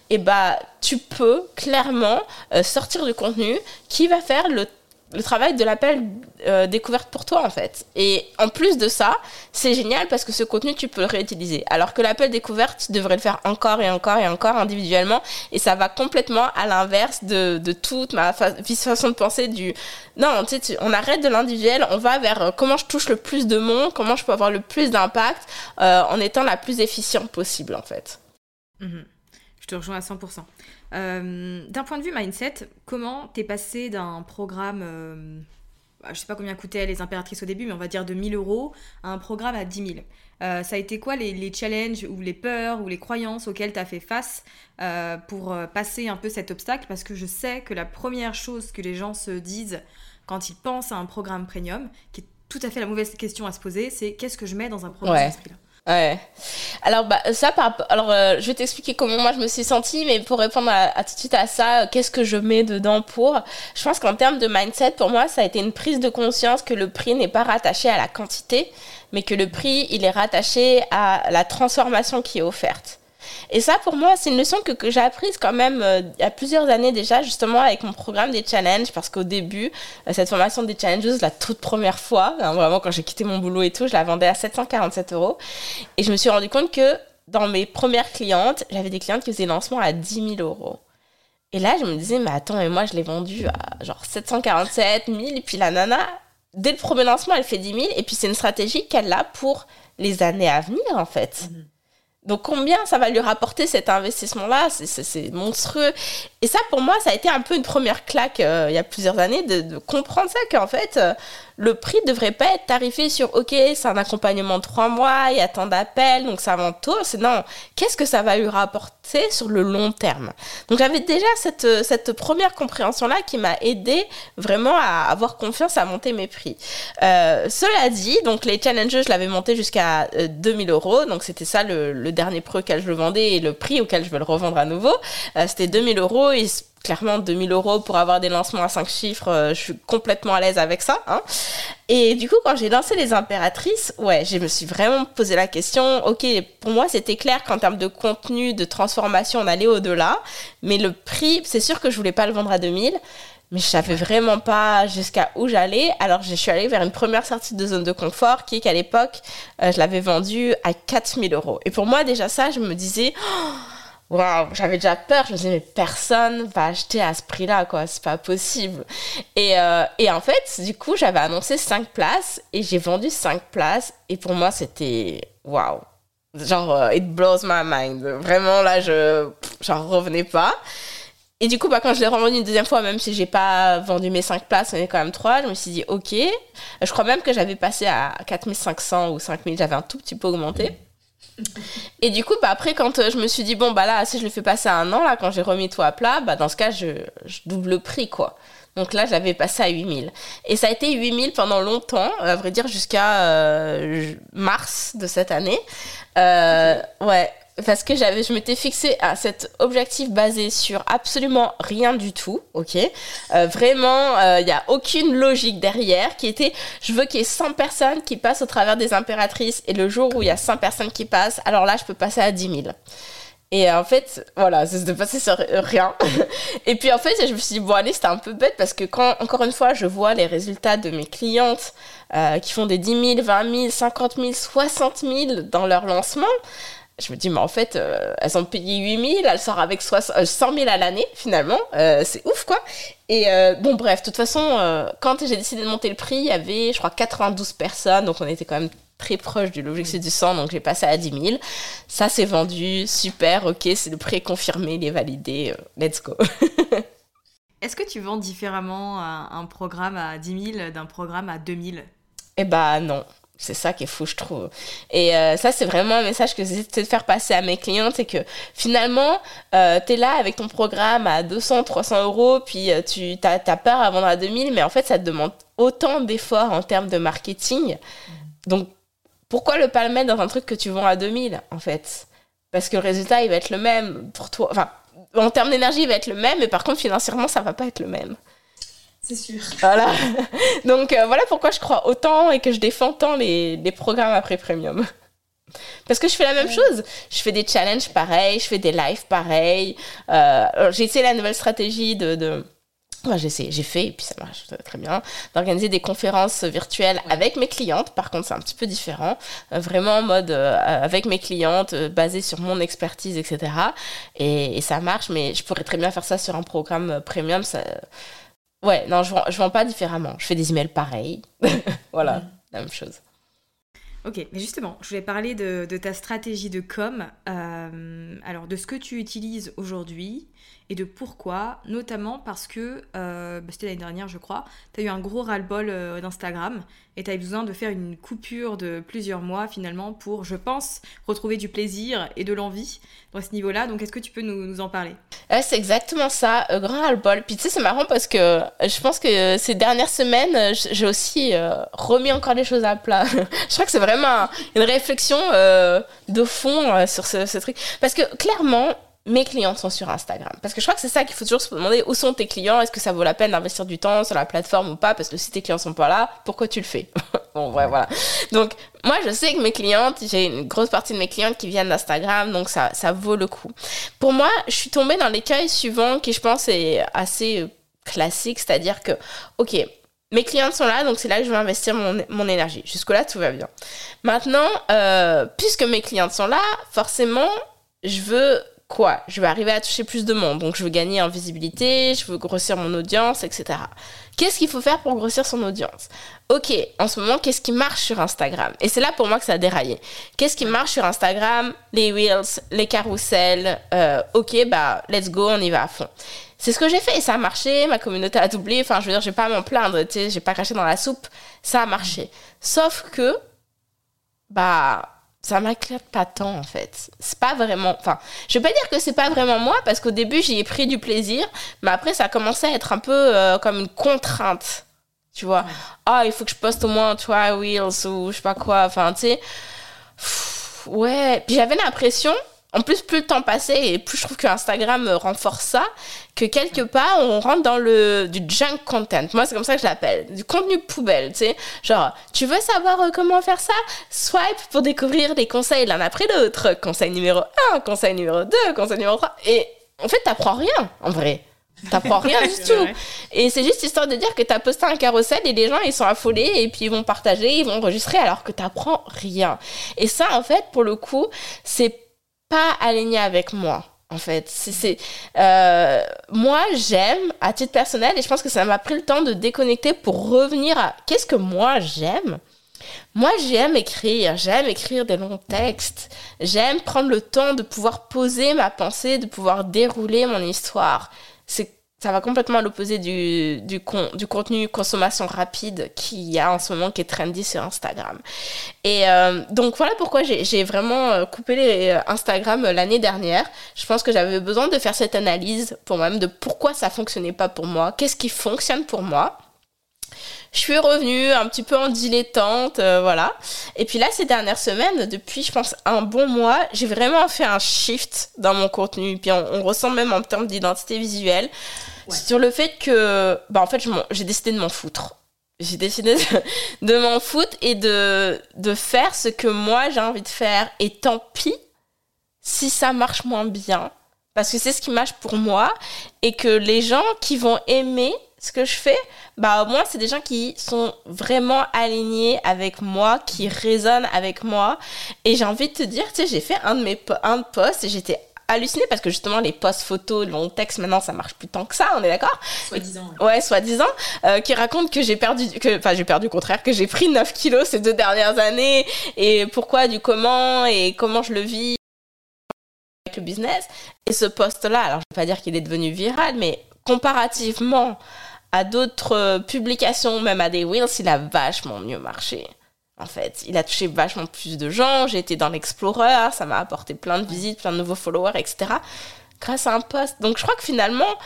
et bah, tu peux clairement euh, sortir du contenu qui va faire le le travail de l'appel euh, découverte pour toi en fait. Et en plus de ça, c'est génial parce que ce contenu tu peux le réutiliser. Alors que l'appel découverte, tu devrais le faire encore et encore et encore individuellement et ça va complètement à l'inverse de, de, toute ma façon de penser du non, tu sais, on arrête de l'individuel, on va vers euh, comment je touche le plus de monde, comment je peux avoir le plus d'impact euh, en étant la plus efficiente possible en fait. Mhm. Je te rejoins à 100%. Euh, d'un point de vue mindset, comment t'es passé d'un programme, euh, je sais pas combien coûtaient les impératrices au début, mais on va dire de 1000 euros, à un programme à 10 000 euh, Ça a été quoi les, les, challenges ou les peurs ou les croyances auxquelles tu as fait face pour passer un peu cet obstacle? Parce que je sais que la première chose que les gens se disent quand ils pensent à un programme premium, qui est tout à fait la mauvaise question à se poser, c'est qu'est-ce que je mets dans un programme ouais. Ouais. Alors bah ça par alors euh, je vais t'expliquer comment moi je me suis sentie mais pour répondre à, tout de suite à ça qu'est-ce que je mets dedans pour je pense qu'en termes de mindset pour moi ça a été une prise de conscience que le prix n'est pas rattaché à la quantité mais que le prix il est rattaché à la transformation qui est offerte. Et ça, pour moi, c'est une leçon que, que j'ai apprise quand même euh, il y a plusieurs années déjà, justement avec mon programme des challenges, parce qu'au début, euh, cette formation des challenges, la toute première fois, hein, vraiment quand j'ai quitté mon boulot et tout, je la vendais à 747 euros. Et je me suis rendu compte que dans mes premières clientes, j'avais des clientes qui faisaient lancement à 10 000 euros. Et là, je me disais, mais attends, mais moi, je l'ai vendu à genre 747 000, et puis la nana, dès le premier lancement, elle fait 10 000, et puis c'est une stratégie qu'elle a pour les années à venir, en fait. Mhm. Donc combien ça va lui rapporter cet investissement-là? C'est monstrueux. Et ça, pour moi, ça a été un peu une première claque euh, il y a plusieurs années de, comprendre ça, qu'en fait, euh, le prix devrait pas être tarifé sur OK, c'est un accompagnement de trois mois, il y a tant d'appels, donc ça vend tôt. Non, qu'est-ce que ça va lui rapporter sur le long terme? Donc j'avais déjà cette, cette première compréhension-là qui m'a aidé vraiment à avoir confiance à monter mes prix. Euh, cela dit, donc les challenges, je l'avais monté jusqu'à 2000 euh, euros, donc c'était ça le, dernier prix auquel je le vendais et le prix auquel je veux le revendre à nouveau. Euh, c'était 2000 euros clairement 2000 euros pour avoir des lancements à 5 chiffres, euh, je suis complètement à l'aise avec ça. Hein. Et du coup, quand j'ai lancé les impératrices, ouais, je me suis vraiment posé la question, ok, pour moi c'était clair qu'en termes de contenu, de transformation, on allait au-delà, mais le prix, c'est sûr que je voulais pas le vendre à 2000, mais je savais vraiment pas jusqu'à où j'allais. Alors je suis allée vers une première sortie de zone de confort qui est qu'à l'époque, euh, je l'avais vendue à 4000 euros. Et pour moi déjà ça, je me disais... Oh, waouh, j'avais déjà peur. Je me disais, mais personne va acheter à ce prix-là, quoi. C'est pas possible. Et, euh, et en fait, du coup, j'avais annoncé 5 places et j'ai vendu 5 places. Et pour moi, c'était waouh. Genre, euh, it blows my mind. Vraiment, là, je j'en revenais pas. Et du coup, bah, quand je l'ai revendu une deuxième fois, même si j'ai pas vendu mes 5 places, on est quand même 3, je me suis dit, ok. Je crois même que j'avais passé à 4500 ou 5000, j'avais un tout petit peu augmenté. Et du coup, bah, après, quand euh, je me suis dit, bon, bah là, si je le fais passer à un an, là, quand j'ai remis tout à plat, bah, dans ce cas, je, double le prix, quoi. Donc là, j'avais passé à 8000. Et ça a été 8000 pendant longtemps, à vrai dire, jusqu'à euh, mars de cette année. Euh, ouais, parce que j'avais, je m'étais fixé à cet objectif basé sur absolument rien du tout, ok? Euh, Vraiment, il euh, n'y a aucune logique derrière qui était, je veux qu'il y ait 100 personnes qui passent au travers des impératrices et le jour où il y a 100 personnes qui passent, alors là, je peux passer à 10 000. Et euh, en fait, voilà, c'est de passer sur rien. (laughs) et puis en fait, je me suis dit, bon, allez, c'était un peu bête parce que quand, encore une fois, je vois les résultats de mes clientes qui font des 10 000, 20 000, 50 000, 60 000 dans leur lancement, je me dis, mais en fait, euh, elles ont payé 8000, elles sortent avec 100 000 euh, à l'année, finalement. Euh, c'est ouf, quoi. Et bon, bref, de toute façon, quand j'ai décidé de monter le prix, il y avait, je crois, 92 personnes, donc on était quand même très proche de l'objectif du 100, donc j'ai passé à 10 000. Ça, c'est vendu, super, ok, c'est le prix confirmé, il est validé, let's go. (laughs) Est-ce que tu vends différemment un, programme à 10 000 d'un programme à 2000 Eh bah non. C'est ça qui est fou, je trouve. Et euh, ça, c'est vraiment un message que j'essaie de faire passer à mes clients, c'est que finalement, euh, tu es là avec ton programme à 200, 300 euros, puis euh, tu as, as, peur à vendre à 2000, mais en fait, ça te demande autant d'efforts en termes de marketing. Donc, pourquoi le pas le mettre dans un truc que tu vends à 2000, en fait? Parce que le résultat, il va être le même pour toi. Enfin, en termes d'énergie, il va être le même, mais par contre, financièrement, ça va pas être le même. C'est sûr. Voilà. (laughs) Donc euh, voilà pourquoi je crois autant et que je défends tant les, les programmes après premium. Parce que je fais la même chose. Je fais des challenges pareils, je fais des lives pareils. Euh, j'ai essayé la nouvelle stratégie de... de... Enfin, j'ai j'ai fait, et puis ça marche très bien, d'organiser des conférences virtuelles avec mes clientes. Par contre, c'est un petit peu différent. Euh, vraiment en mode avec mes clientes, basé sur mon expertise, etc. Et, et, ça marche, mais je pourrais très bien faire ça sur un programme premium. Ça, Ouais, non, je vends, vends pas différemment. Je fais des emails pareils. (laughs) voilà, la même chose. Ok, mais justement, je voulais parler de, ta stratégie de com. Euh, alors de ce que tu utilises aujourd'hui et de pourquoi, notamment parce que, euh, bah, c'était l'année dernière je crois, tu as eu un gros ras-le-bol euh, d'Instagram et tu as eu besoin de faire une coupure de plusieurs mois finalement pour, je pense, retrouver du plaisir et de l'envie dans ce niveau-là. Donc est-ce que tu peux nous, en parler? C'est exactement ça, euh, grand ras-le-bol. Puis tu sais, c'est marrant parce que je pense que ces dernières semaines, j'ai aussi remis encore les choses à plat. (laughs) je crois que c'est vraiment une réflexion de fond sur ce, ce truc. Parce que clairement, mes clients sont sur Instagram. Parce que je crois que c'est ça qu'il faut toujours se demander où sont tes clients, est-ce que ça vaut la peine d'investir du temps sur la plateforme ou pas, parce que si tes clients sont pas là, pourquoi tu le fais? (laughs) Bon, ouais, voilà. Donc, moi, je sais que mes clientes, j'ai une grosse partie de mes clientes qui viennent d'Instagram, donc ça, ça vaut le coup. Pour moi, je suis tombée dans l'écueil suivant qui, je pense, est assez euh, classique, c'est-à-dire que, ok, mes clientes sont là, donc c'est là que je vais investir mon, énergie. Jusque-là, tout va bien. Maintenant, euh, puisque mes clientes sont là, forcément, je veux quoi? Je vais arriver à toucher plus de monde. Donc, je veux gagner en visibilité, je veux grossir mon audience, etc. Qu'est-ce qu'il faut faire pour grossir son audience? Ok, en ce moment, qu'est-ce qui marche sur Instagram? Et c'est là pour moi que ça a déraillé. Qu'est-ce qui marche sur Instagram? Les Reels, les carousels. Euh, ok, bah, let's go, on y va à fond. C'est ce que j'ai fait et ça a marché, ma communauté a doublé. Enfin, je veux dire, j'ai pas à m'en plaindre, tu sais, j'ai pas craché dans la soupe. Ça a marché. Sauf que, bah, ça m'inquiète pas tant en fait. C'est pas vraiment. Enfin, je vais pas dire que c'est pas vraiment moi parce qu'au début j'y ai pris du plaisir, mais après ça a commencé à être un peu euh, comme une contrainte. Tu vois, ah, il faut que je poste au moins trois Wheels ou je sais pas quoi. Enfin, tu sais. Ouais. Puis j'avais l'impression en plus, plus le temps passait et plus je trouve que Instagram renforce ça, que quelque part, on rentre dans le du junk content. Moi, c'est comme ça que je l'appelle. Du contenu poubelle, tu sais. Genre, tu veux savoir euh, comment faire ça? Swipe pour découvrir les conseils l'un après l'autre. Conseil numéro 1, conseil numéro 2, conseil numéro 3. Et en fait, t'apprends rien, en vrai. T'apprends rien (laughs) du tout. Et c'est juste histoire de dire que t'as posté un carrousel et les gens ils sont affolés et puis ils vont partager, ils vont enregistrer alors que t'apprends rien. Et ça, en fait, pour le coup, c'est pas aligné avec moi en fait. C'est, euh, moi, j'aime, à titre personnel, et je pense que ça m'a pris le temps de déconnecter pour revenir à qu'est-ce que moi j'aime. Moi, j'aime écrire, j'aime écrire des longs textes, j'aime prendre le temps de pouvoir poser ma pensée, de pouvoir dérouler mon histoire. C'est ça va complètement à l'opposé du, du, du, contenu consommation rapide qu'il y a en ce moment qui est trendy sur Instagram. Et euh, donc voilà pourquoi j'ai vraiment euh, coupé les euh, Instagram l'année dernière. Je pense que j'avais besoin de faire cette analyse pour moi-même de pourquoi ça fonctionnait pas pour moi, qu'est-ce qui fonctionne pour moi. Je suis revenue un petit peu en dilettante, voilà. Et puis là, ces dernières semaines, depuis, je pense, un bon mois, j'ai vraiment fait un shift dans mon contenu. Puis on, on ressent même en termes d'identité visuelle sur le fait que, bah, en fait, j'ai décidé de m'en foutre. J'ai décidé (laughs) de, m'en foutre et de, de faire ce que moi j'ai envie de faire. Et tant pis si ça marche moins bien. Parce que c'est ce qui marche pour moi. Et que les gens qui vont aimer ce que je fais, bah au moins c'est des gens qui sont vraiment alignés avec moi, qui résonnent avec moi. Et j'ai envie de te dire, tu sais, j'ai fait un de mes un posts et j'étais halluciné parce que justement les posts photos, long texte, maintenant ça marche plus tant que ça, on est d'accord? Soi-disant. Ouais, soi-disant, euh, qui raconte que j'ai perdu, que, enfin j'ai perdu au contraire, que j'ai pris 9 kilos ces deux dernières années et pourquoi, du comment et comment je le vis avec le business. Et ce post-là, alors je vais pas dire qu'il est devenu viral, mais comparativement à d'autres publications, même à des Wheels, il a vachement mieux marché en fait. Il a touché vachement plus de gens. J'ai été dans l'Explorer, ça m'a apporté plein de visites, plein de nouveaux followers, etc. Grâce à un post. Donc je crois que finalement,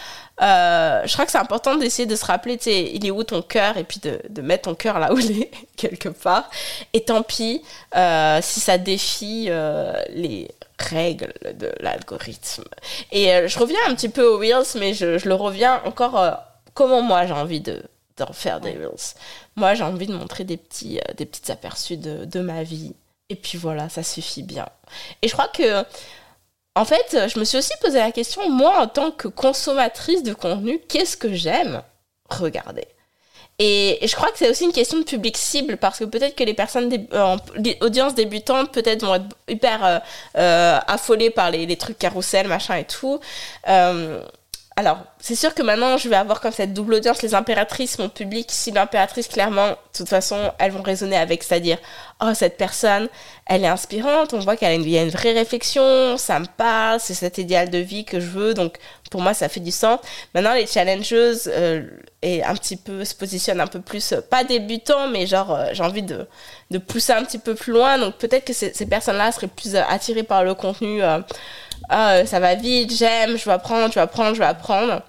euh, je crois que c'est important d'essayer de se rappeler, tu sais, il est où ton cœur et puis de, mettre ton cœur là où il est, (laughs) quelque part. Et tant pis euh, si ça défie euh, les règles de l'algorithme. Et je reviens un petit peu aux Wheels, mais je le reviens encore comment moi j'ai envie de d'en faire des Reels. Moi, j'ai envie de montrer des petits, euh, des petits aperçus de, de, ma vie. Et puis voilà, ça suffit bien. Et je crois que, en fait, je me suis aussi posé la question, moi, en tant que consommatrice de contenu, qu'est-ce que j'aime regarder? Et, je crois que c'est aussi une question de public cible parce que peut-être que les personnes, euh, audiences débutantes, peut-être vont être hyper euh, euh affolées par les, les, trucs carousel, machin et tout. Euh, alors, c'est sûr que maintenant, je vais avoir comme cette double audience, les impératrices, mon public. Si l'impératrice, clairement, de toute façon, elles vont résonner avec, c'est-à-dire, oh, cette personne, elle est inspirante, on voit qu'elle a une, vraie réflexion, ça me parle, c'est cet idéal de vie que je veux, donc pour moi, ça fait du sens. Maintenant, les challengeuses, euh, et un petit peu, se positionnent un peu plus, euh, pas débutants, mais genre, euh, j'ai envie de, de pousser un petit peu plus loin, donc peut-être que ces, personnes-là seraient plus attirées par le contenu ah, ça va vite, j'aime, je vais apprendre, je vais apprendre, je vais apprendre.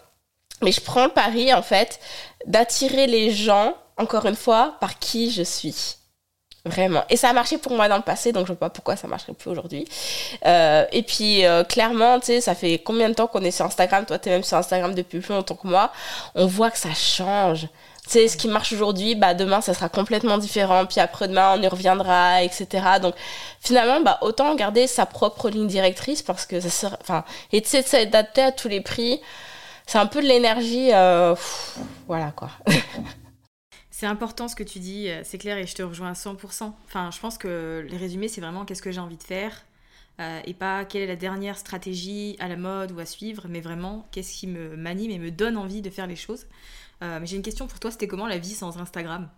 Mais je prends le pari, en fait, d'attirer les gens, encore une fois, par qui je suis. Vraiment. Et ça a marché pour moi dans le passé, donc je vois pas pourquoi ça marcherait plus aujourd'hui. Euh, et puis, euh, clairement, tu sais, ça fait combien de temps qu'on est sur Instagram? Toi, tu es même sur Instagram depuis plus longtemps que moi. On voit que ça change sais, ce qui marche aujourd'hui, bah, demain, ça sera complètement différent. Puis après-demain, on y reviendra, etc. Donc, finalement, bah, autant garder sa propre ligne directrice parce que ça sera, enfin, et tu sais, s'adapter à tous les prix. C'est un peu de l'énergie, euh, voilà, quoi. (laughs) C'est important ce que tu dis, euh, c'est clair, et je te rejoins à 100%. Enfin, je pense que les résumés, c'est vraiment qu'est-ce que j'ai envie de faire, euh, et pas quelle est la dernière stratégie à la mode ou à suivre, mais vraiment qu'est-ce qui me m'anime et me donne envie de faire les choses. Euh, mais j'ai une question pour toi, c'était comment la vie sans Instagram?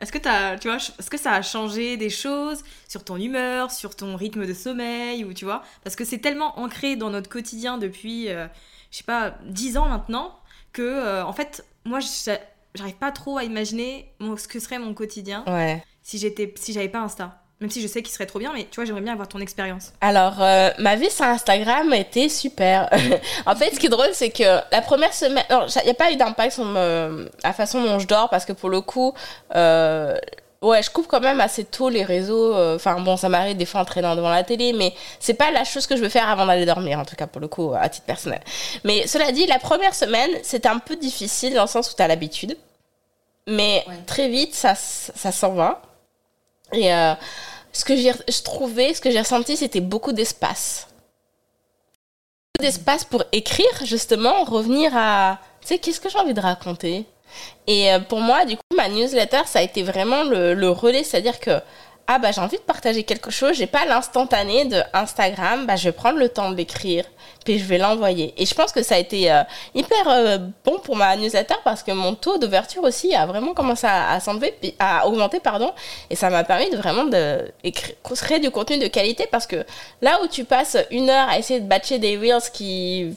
Est-ce que, as, tu vois, est-ce que ça a changé des choses sur ton humeur, sur ton rythme de sommeil, ou tu vois? Parce que c'est tellement ancré dans notre quotidien depuis, euh, je sais pas, 10 ans maintenant, que, euh, en fait, moi, j'arrive pas trop à imaginer ce que serait mon quotidien si j'étais si j'avais pas Insta. Même si je sais qu'il serait trop bien, mais tu vois, j'aimerais bien avoir ton expérience. Alors, euh, ma vie sur Instagram était super. (laughs) en fait, ce qui est drôle, c'est que la première semaine. Il n'y a pas eu d'impact sur la façon dont je dors, parce que pour le coup. Euh, ouais, je coupe quand même assez tôt les réseaux. Euh, enfin, bon, ça m'arrive des fois en traînant devant la télé, mais c'est pas la chose que je veux faire avant d'aller dormir, en tout cas pour le coup, à titre personnel. Mais cela dit, la première semaine, c'était un peu difficile dans le sens où tu as l'habitude. Mais très vite, ça, ça s'en va. Et euh, ce que j'ai ce que j'ai ressenti, c'était beaucoup d'espace. Beaucoup d'espace pour écrire, justement, revenir à, tu sais, qu'est-ce que j'ai envie de raconter? Et euh, pour moi, du coup, ma newsletter, ça a été vraiment le relais, c'est-à-dire que ah bah j'ai envie de partager quelque chose, j'ai pas l'instantané de Instagram, bah je vais prendre le temps de l'écrire, puis je vais l'envoyer. Et je pense que ça a été euh, hyper euh, bon pour ma newsletter parce que mon taux d'ouverture aussi a vraiment commencé à, s'enlever, à augmenter pardon, et ça m'a permis de vraiment de créer du contenu de qualité parce que là où tu passes une heure à essayer de batcher des reels qui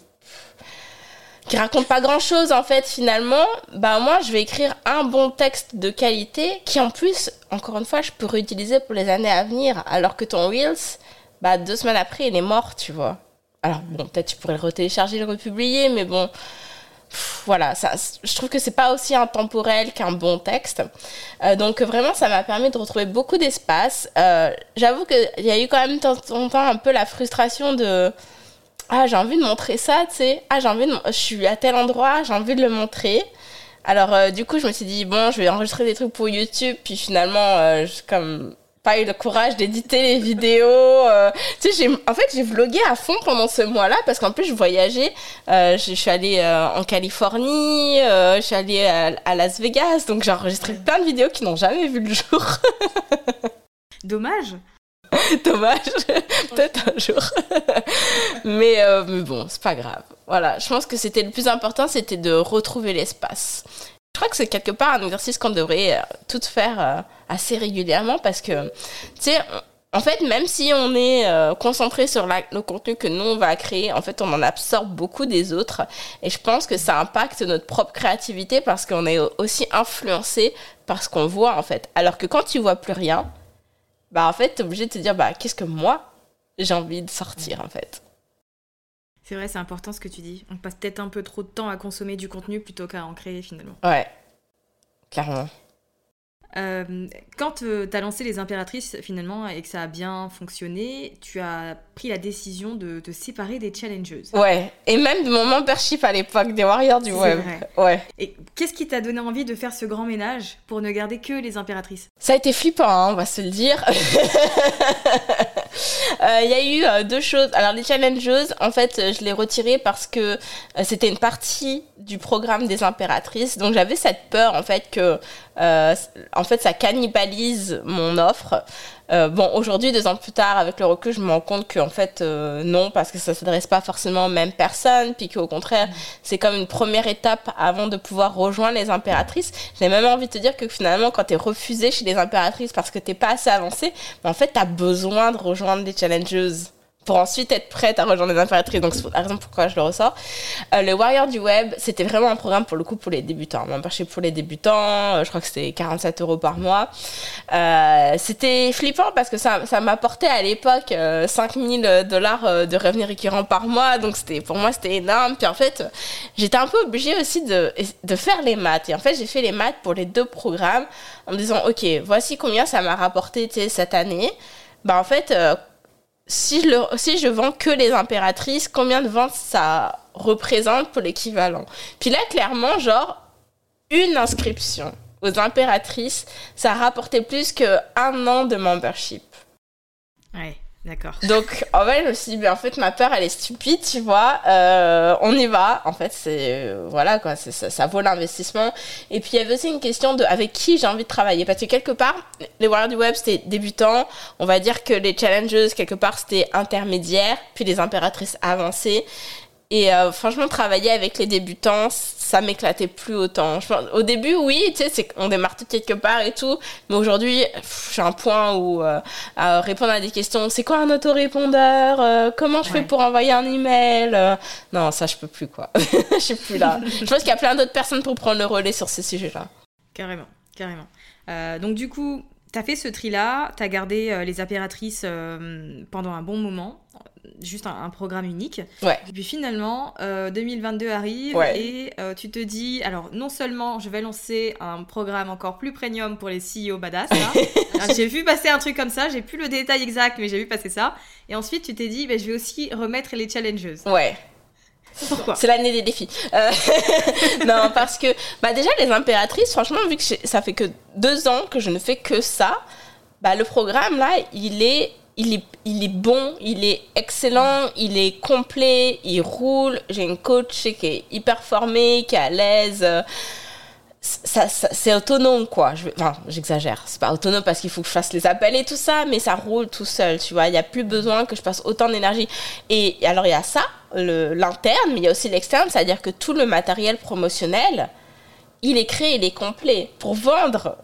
qui raconte pas grand chose en fait finalement, bah moi je vais écrire un bon texte de qualité qui en plus, encore une fois, je peux réutiliser pour les années à venir, alors que ton Reels, bah deux semaines après il est mort, tu vois. Alors bon, peut-être tu pourrais le retélécharger, le republier, mais bon, voilà, ça, je trouve que c'est pas aussi intemporel qu'un bon texte. Euh, donc vraiment, ça m'a permis de retrouver beaucoup d'espace. Euh, J'avoue qu'il y a eu quand même temps en temps un peu la frustration de ah j'ai envie de montrer ça tu sais. Ah j'ai envie de je suis à tel endroit j'ai envie de le montrer. Alors euh, du coup je me suis dit bon je vais enregistrer des trucs pour YouTube. Puis finalement euh, comme pas eu le courage d'éditer les vidéos euh, tu sais j'ai en fait j'ai vlogué à fond pendant ce mois-là parce qu'en plus je voyageais. Je, suis allée en Californie je suis allée à Las Vegas. Donc j'ai enregistré plein de vidéos qui n'ont jamais vu le jour. (laughs) Dommage (laughs) Dommage, (laughs) peut-être un jour. (laughs) mais, euh, mais bon, c'est pas grave. Voilà, je pense que c'était le plus important, c'était de retrouver l'espace. Je crois que c'est quelque part un exercice qu'on devrait euh, toutes faire euh, assez régulièrement parce que, tu sais, en fait, même si on est concentré sur le contenu que nous, on va créer, en fait, on en absorbe beaucoup des autres. Et je pense que ça impacte notre propre créativité parce qu'on est aussi influencé par ce qu'on voit, en fait. Alors que quand tu vois plus rien, bah en fait, t'es obligé de te dire, bah qu'est-ce que moi, j'ai envie de sortir en fait. C'est vrai, c'est important ce que tu dis. On passe peut-être un peu trop de temps à consommer du contenu plutôt qu'à en créer finalement. Ouais, clairement. Euh, quand euh, tu as lancé les impératrices finalement et que ça a bien fonctionné, tu as pris la décision de te séparer des challengeuses. Ouais, et même de mon membership à l'époque des Warriors du Web. Ouais. Et qu'est-ce qui t'a donné envie de faire ce grand ménage pour ne garder que les impératrices? Ça a été flippant, hein, on va se le dire. (laughs) Euh, il y a eu deux choses. Alors les challengeuses, en fait, je l'ai retiré parce que c'était une partie du programme des impératrices. Donc j'avais cette peur en fait que ça cannibalise mon offre. Euh, bon, aujourd'hui, deux ans plus tard, avec le recul, je me rends compte qu'en fait, euh, non, parce que ça ne s'adresse pas forcément aux mêmes personnes, puis qu'au contraire, c'est comme une première étape avant de pouvoir rejoindre les impératrices. J'ai même envie de te dire que finalement, quand tu es refusé chez les impératrices parce que tu n'es pas assez avancé, ben, en fait, tu as besoin de rejoindre des challengeuses pour ensuite être prête à rejoindre les impératrices. Donc, c'est la raison pourquoi je le ressors. Euh, le Warrior du Web, c'était vraiment un programme pour le coup pour les débutants. Membership pour les débutants, euh, je crois que c'était 47 euros par mois. Euh, c'était flippant parce que ça, ça m'apportait à l'époque 5000 dollars de revenus récurrents par mois. Donc, c'était, pour moi, c'était énorme. Puis en fait, j'étais un peu obligée aussi de, de faire les maths. Et en fait, j'ai fait les maths pour les deux programmes en me disant, OK, voici combien ça m'a rapporté cette année. Bah, en fait, si je, si je vends que les impératrices, combien de ventes ça représente pour l'équivalent? Puis là, clairement, genre, une inscription aux impératrices, ça rapportait plus qu'un an de membership. Ouais. D'accord. Donc, en fait, je me suis dit, ben, en fait, ma peur, elle est stupide, tu vois. Euh, on y va. En fait, c'est, euh, voilà, quoi, ça, ça, vaut l'investissement. Et puis, il y avait aussi une question de avec qui j'ai envie de travailler. Parce que quelque part, les Warriors du Web, c'était débutant. On va dire que les challengers, quelque part, c'était intermédiaire. Puis les impératrices avancées. Et euh, franchement, travailler avec les débutants, ça m'éclatait plus autant. au début, oui, tu sais, c'est on démarre tout quelque part et tout. Mais aujourd'hui, j'ai un point où euh, à répondre à des questions, c'est quoi un autorépondeur euh, Comment je fais pour envoyer un email Non, ça, je peux plus, quoi. (laughs) je suis plus là. je pense qu'il y a plein d'autres personnes pour prendre le relais sur ces sujets-là. Carrément, carrément. donc, du coup, tu as fait ce tri-là, tu as gardé les impératrices pendant un bon moment juste un, programme unique. Ouais. Et puis finalement, 2022 euh, arrive et euh, tu te dis, alors non seulement je vais lancer un programme encore plus premium pour les CEO badass, (laughs) j'ai vu passer un truc comme ça, j'ai plus le détail exact, mais j'ai vu passer ça. Et ensuite, tu t'es dit, ben, je vais aussi remettre les challengeuses. Ouais. C'est l'année des défis. Euh, (laughs) non, parce que bah déjà les impératrices, franchement, vu que ça fait que deux ans que je ne fais que ça, bah le programme là, il est il est, il est bon, il est excellent, il est complet, il roule. J'ai une coach qui est hyper formée, qui est à l'aise. C'est autonome, quoi. Je, enfin, j'exagère. C'est pas autonome parce qu'il faut que je fasse les appels et tout ça, mais ça roule tout seul, tu vois. Il n'y a plus besoin que je passe autant d'énergie. Et alors, il y a ça, l'interne, mais il y a aussi l'externe, c'est-à-dire que tout le matériel promotionnel, il est créé, il est complet. Pour vendre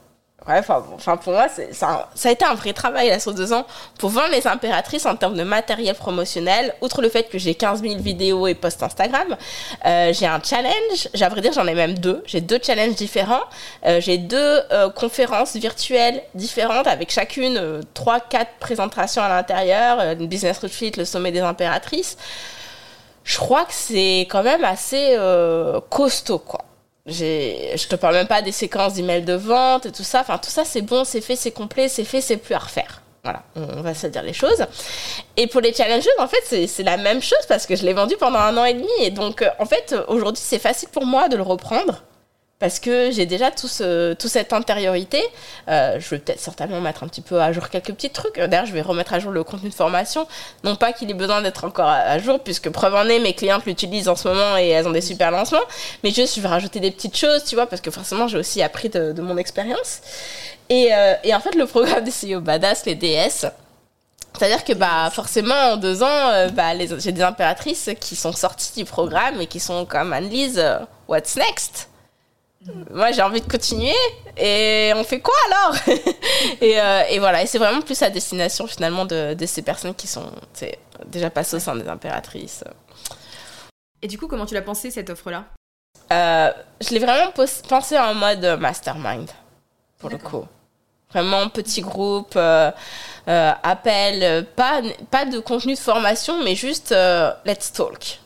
Ouais, enfin, pour moi, ça, ça, a été un vrai travail là sur deux ans pour vendre les impératrices en termes de matériel promotionnel. Outre le fait que j'ai 15 000 vidéos et posts Instagram, euh, j'ai un challenge. J'ai à vrai dire, j'en ai même deux. J'ai deux challenges différents. Euh, j'ai deux euh, conférences virtuelles différentes avec chacune trois, quatre présentations à l'intérieur, une business retreat, le sommet des impératrices. Je crois que c'est quand même assez costaud, quoi je te parle même pas des séquences d'emails de vente et tout ça. Enfin, tout ça, c'est bon, c'est fait, c'est complet, c'est fait, c'est plus à refaire. Voilà, on va se dire les choses. Et pour les challenges, en fait, c'est la même chose parce que je l'ai vendu pendant un an et demi. Et donc, en fait, aujourd'hui, c'est facile pour moi de le reprendre parce que j'ai déjà tout ce, toute cette intériorité. Euh, je vais peut-être certainement mettre un petit peu à jour quelques petits trucs. D'ailleurs, je vais remettre à jour le contenu de formation. Non pas qu'il ait besoin d'être encore à, jour, puisque preuve en est, mes clientes l'utilisent en ce moment et elles ont des super lancements. Mais juste, je vais rajouter des petites choses, tu vois, parce que forcément, j'ai aussi appris de, mon expérience. Et, euh, et, en fait, le programme des CEO Badass, les DS, c'est-à-dire que bah forcément en deux ans, euh, bah, j'ai des impératrices qui sont sorties du programme et qui sont comme Annelise, what's next? Moi j'ai envie de continuer. Et on fait quoi alors (laughs) euh, et, voilà et c'est vraiment plus à destination finalement de, ces personnes qui sont déjà passées au sein des impératrices. Et du coup comment tu l'as pensé cette offre là euh, je l'ai vraiment pensé en mode mastermind pour le coup. Vraiment petit groupe euh, appel pas, pas de contenu de formation mais juste let's talk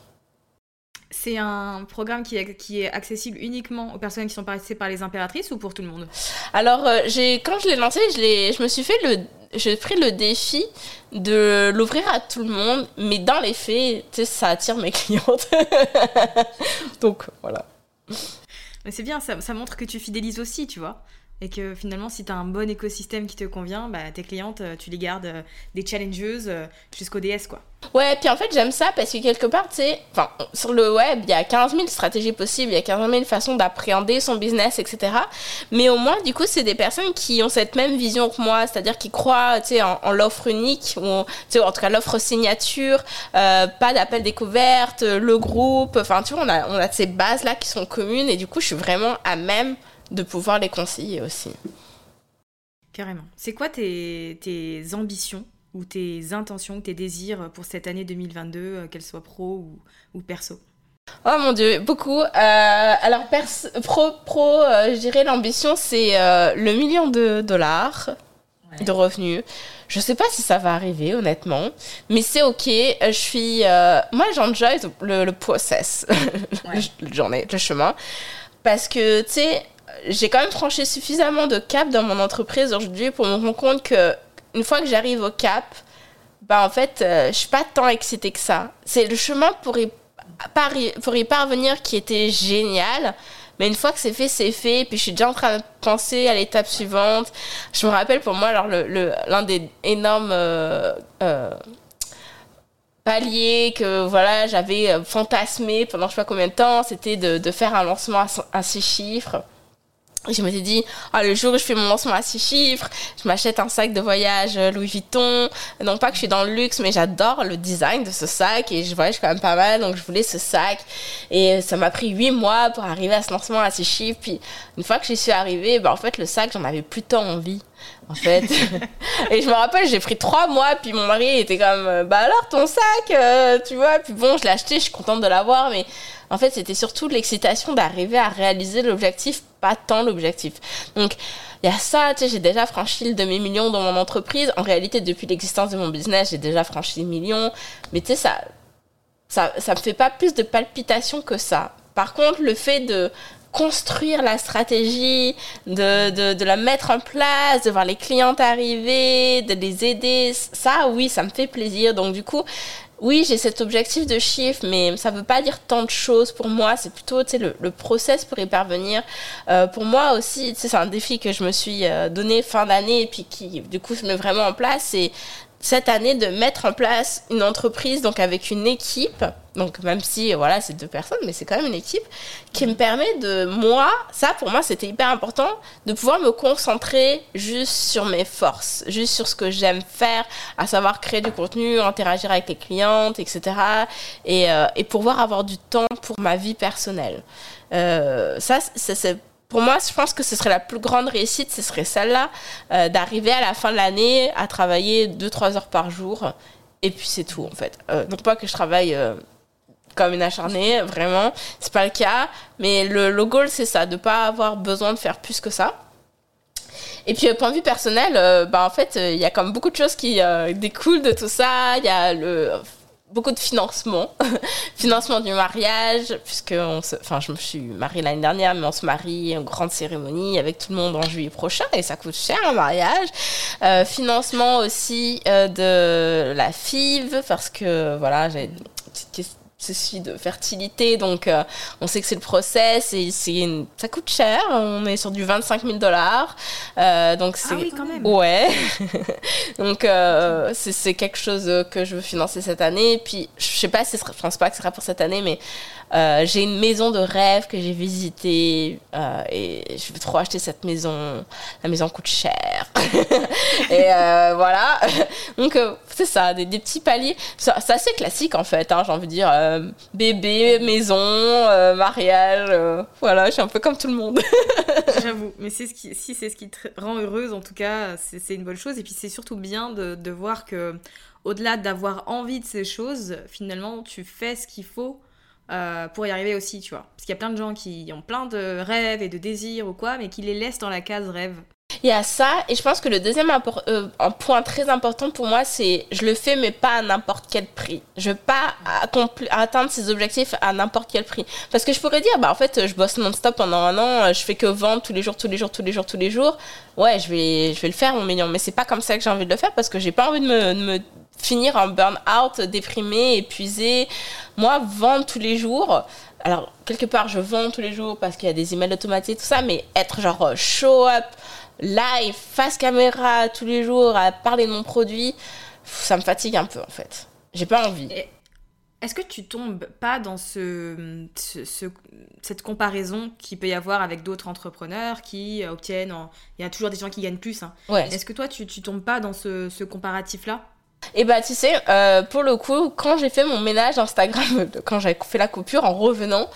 c'est un programme qui est, qui est accessible uniquement aux personnes qui sont passées par les impératrices ou pour tout le monde? Alors, euh, j'ai, quand je l'ai lancé, je, je me suis fait le, j'ai pris le défi de l'ouvrir à tout le monde, mais dans les faits, ça attire mes (laughs) clientes. Donc, voilà. Mais c'est bien, ça, ça, montre que tu fidélises aussi, tu vois. et que finalement, si tu as un bon écosystème qui te convient, bah, tes clientes, euh, tu les gardes euh, des challengeuses euh, jusqu'au DS, quoi. Ouais, puis en fait, j'aime ça parce que quelque part, tu sais, sur le web, il y a 15 000 stratégies possibles, il y a 15 000 façons d'appréhender son business, etc. Mais au moins, du coup, c'est des personnes qui ont cette même vision que moi, c'est-à-dire qui croient, en, l'offre unique, ou, sais, en tout cas, l'offre signature, pas d'appel découverte, le groupe, enfin, tu vois, on a, on a ces bases-là qui sont communes et du coup, je suis vraiment à même de pouvoir les conseiller aussi. Carrément. C'est quoi tes, tes, ambitions ou tes intentions, tes désirs pour cette année 2022, euh, qu'elle soit pro ou, ou, perso Oh mon dieu, beaucoup. Euh, alors pro, pro euh, je dirais l'ambition c'est le million de dollars de revenus. Je sais pas si ça va arriver honnêtement, mais c'est ok. Je suis, moi j'enjoy le, le process, (laughs) ouais. le, le chemin, parce que tu sais j'ai quand même franchi suffisamment de cap dans mon entreprise aujourd'hui pour me rendre compte que une fois que j'arrive au cap, bah en fait, euh, je suis pas tant excitée que ça. C'est le chemin pour y, pour y parvenir qui était génial. Mais une fois que c'est fait, c'est fait. Puis je suis déjà en train de penser à l'étape suivante. Je me rappelle pour moi, alors, l'un le, des énormes euh, euh, paliers que voilà, j'avais fantasmé pendant je sais pas combien de temps, c'était de, faire un lancement à, à chiffres je me suis dit, ah, le jour où je fais mon lancement à six chiffres, je m'achète un sac de voyage euh, Louis Vuitton. Non pas que je suis dans le luxe, mais j'adore le design de ce sac et je voyage quand même pas mal, donc je voulais ce sac. Et ça m'a pris huit mois pour arriver à ce lancement à six chiffres. Puis une fois que j'y suis arrivée, bah, en fait, le sac, j'en avais plutôt envie en fait. (laughs) (laughs) et je me rappelle, j'ai pris trois mois, puis mon mari était comme, euh, bah alors ton sac, euh, tu vois. Puis bon, je l'ai acheté, je suis contente de l'avoir, mais en fait, c'était surtout l'excitation d'arriver à réaliser l'objectif, pas tant l'objectif. Donc, il y a ça, tu sais, j'ai déjà franchi le demi-million dans mon entreprise. En réalité, depuis l'existence de mon business, j'ai déjà franchi le million. Mais tu sais, ça, ça, ça me fait pas plus de palpitations que ça. Par contre, le fait de construire la stratégie, de, de, de, la mettre en place, de voir les clients arriver, de les aider, ça, oui, ça me fait plaisir. Donc, du coup, oui, j'ai cet objectif de chiffre, mais ça ne veut pas dire tant de choses pour moi. C'est plutôt le, le process pour y parvenir. Euh, pour moi aussi, c'est un défi que je me suis euh, donné fin d'année et puis qui, du coup, se met vraiment en place. Cette année de mettre en place une entreprise donc avec une équipe. Donc même si voilà c'est deux personnes mais c'est quand même une équipe qui me permet de moi ça pour moi c'était hyper important de pouvoir me concentrer juste sur mes forces juste sur ce que j'aime faire à savoir créer du contenu interagir avec les clientes etc et, euh, et pouvoir avoir du temps pour ma vie personnelle. Euh, ça c'est pour moi, je pense que ce serait la plus grande réussite, ce serait celle-là, euh, d'arriver à la fin de l'année à travailler 2-3 heures par jour. Et puis c'est tout, en fait. Euh, donc pas que je travaille euh, comme une acharnée, vraiment, c'est pas le cas. Mais le, le goal, c'est ça, de pas avoir besoin de faire plus que ça. Et puis, point de vue personnel, bah, en fait, il y a comme beaucoup de choses qui découlent de tout ça. Il y a le beaucoup de financement, (laughs) financement du mariage, puisque on se, enfin, je me suis mariée l'année dernière, mais on se marie en grande cérémonie avec tout le monde en juillet prochain et ça coûte cher un mariage. Euh, financement aussi euh, de la FIV parce que voilà, j'ai une petite question ceci de fertilité. Donc, euh, on sait que c'est le process et c'est ça coûte cher. On est sur du 25 000 dollars. Euh, donc, c'est. Ah oui, quand même. Ouais. (laughs) donc, euh, c'est quelque chose que je veux financer cette année. Puis, je sais pas si je pense pas que ce sera pour cette année, mais euh, j'ai une maison de rêve que j'ai visitée euh, et je veux trop acheter cette maison. La maison coûte cher. (laughs) et euh, voilà. (laughs) Donc, c'est ça, des, petits paliers. C'est assez classique en fait, hein, j'ai envie de dire. bébé, maison, mariage. voilà, je suis un peu comme tout le monde. (laughs) J'avoue, mais ce qui, si c'est ce qui te rend heureuse, en tout cas, c'est une bonne chose. Et puis, c'est surtout bien de, de voir que, au-delà d'avoir envie de ces choses, finalement, tu fais ce qu'il faut euh, pour y arriver aussi, tu vois. Parce qu'il y a plein de gens qui ont plein de rêves et de désirs ou quoi, mais qui les laissent dans la case rêve. Il y a ça, et je pense que le deuxième euh, point très important pour moi, c'est je le fais, mais pas à n'importe quel prix. Je veux pas atteindre ces objectifs à n'importe quel prix. Parce que je pourrais dire, bah en fait, je bosse non-stop pendant un an, je fais que vendre tous les jours, tous les jours, tous les jours, tous les jours. Ouais, je vais, je vais le faire, mon million. Mais c'est pas comme ça que j'ai envie de le faire parce que j'ai pas envie de me, de me finir en burn-out, déprimé, épuisé. Moi, vendre tous les jours. Alors, quelque part, je vends tous les jours parce qu'il y a des emails automatiques, tout ça, mais être genre show up, live, face caméra tous les jours, à parler de mon produit, ça me fatigue un peu en fait. J'ai pas envie. Est-ce que tu tombes pas dans ce, ce- ce- cette comparaison qu'il peut y avoir avec d'autres entrepreneurs qui euh, obtiennent. en- Il y a toujours des gens qui gagnent plus. hein. Ouais. Est-ce que toi, tu, tu tombes pas dans ce, ce comparatif-là? Et bah, tu sais, euh, pour le coup, quand j'ai fait mon ménage Instagram, (laughs) quand j'ai fait la coupure en revenant,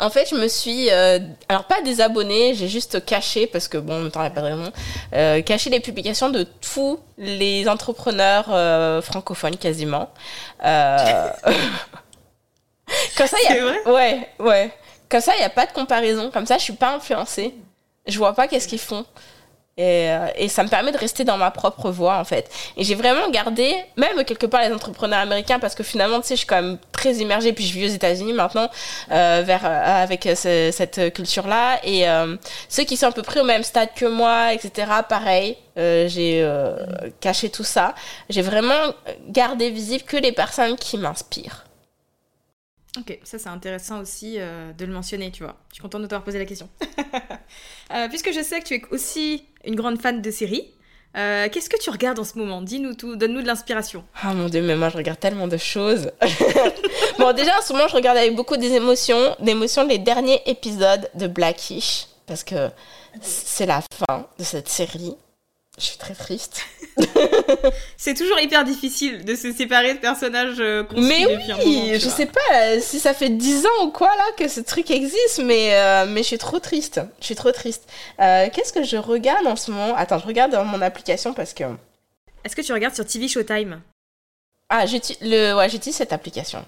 en fait, je me suis. euh, alors, pas désabonnée, j'ai juste caché, parce que bon, en même temps, il n'y a pas de raison, euh, caché les publications de tous les entrepreneurs euh, francophones quasiment. Euh, (laughs) Comme ça, il y a. C'est vrai? Ouais, ouais. Comme ça, il n'y a pas de comparaison. Comme ça, je suis pas influencée. Je vois pas qu'est-ce qu'ils font. Et, euh, et ça me permet de rester dans ma propre voie, en fait. Et j'ai vraiment gardé, même quelque part, les entrepreneurs américains, parce que finalement, tu sais, je suis quand même très immergée, puis je vis aux États-Unis maintenant, euh, vers, euh, avec euh, ce- cette culture-là. Et euh, ceux qui sont à peu près au même stade que moi, etc., pareil, j'ai caché tout ça. J'ai vraiment gardé visible que les personnes qui m'inspirent. Ok, ça c'est intéressant aussi de le mentionner, tu vois. Je suis contente de t'avoir posé la question. (laughs) Puisque je sais que tu es aussi une grande fan de séries, euh, qu'est-ce que tu regardes en ce moment? Dis-nous tout, donne-nous de l'inspiration. Ah mon dieu, mais moi je regarde tellement de choses. (laughs) bon, déjà en ce moment, je regarde avec beaucoup d'émotions, d'émotions les derniers épisodes de Blackish parce que c'est la fin de cette série. Je suis très triste. (laughs) C'est toujours hyper difficile de se séparer de personnages euh, qu'on Mais moment, oui, je sais pas euh, si ça fait 10 ans ou quoi là que ce truc existe, mais, euh, mais je suis trop triste. Je suis trop triste. Euh, Qu'est-ce que je regarde en ce moment? Attends, je regarde dans mon application parce que. Est-ce que tu regardes sur TV Showtime? Ah, j'utilise le... ouais, j'utilise cette application.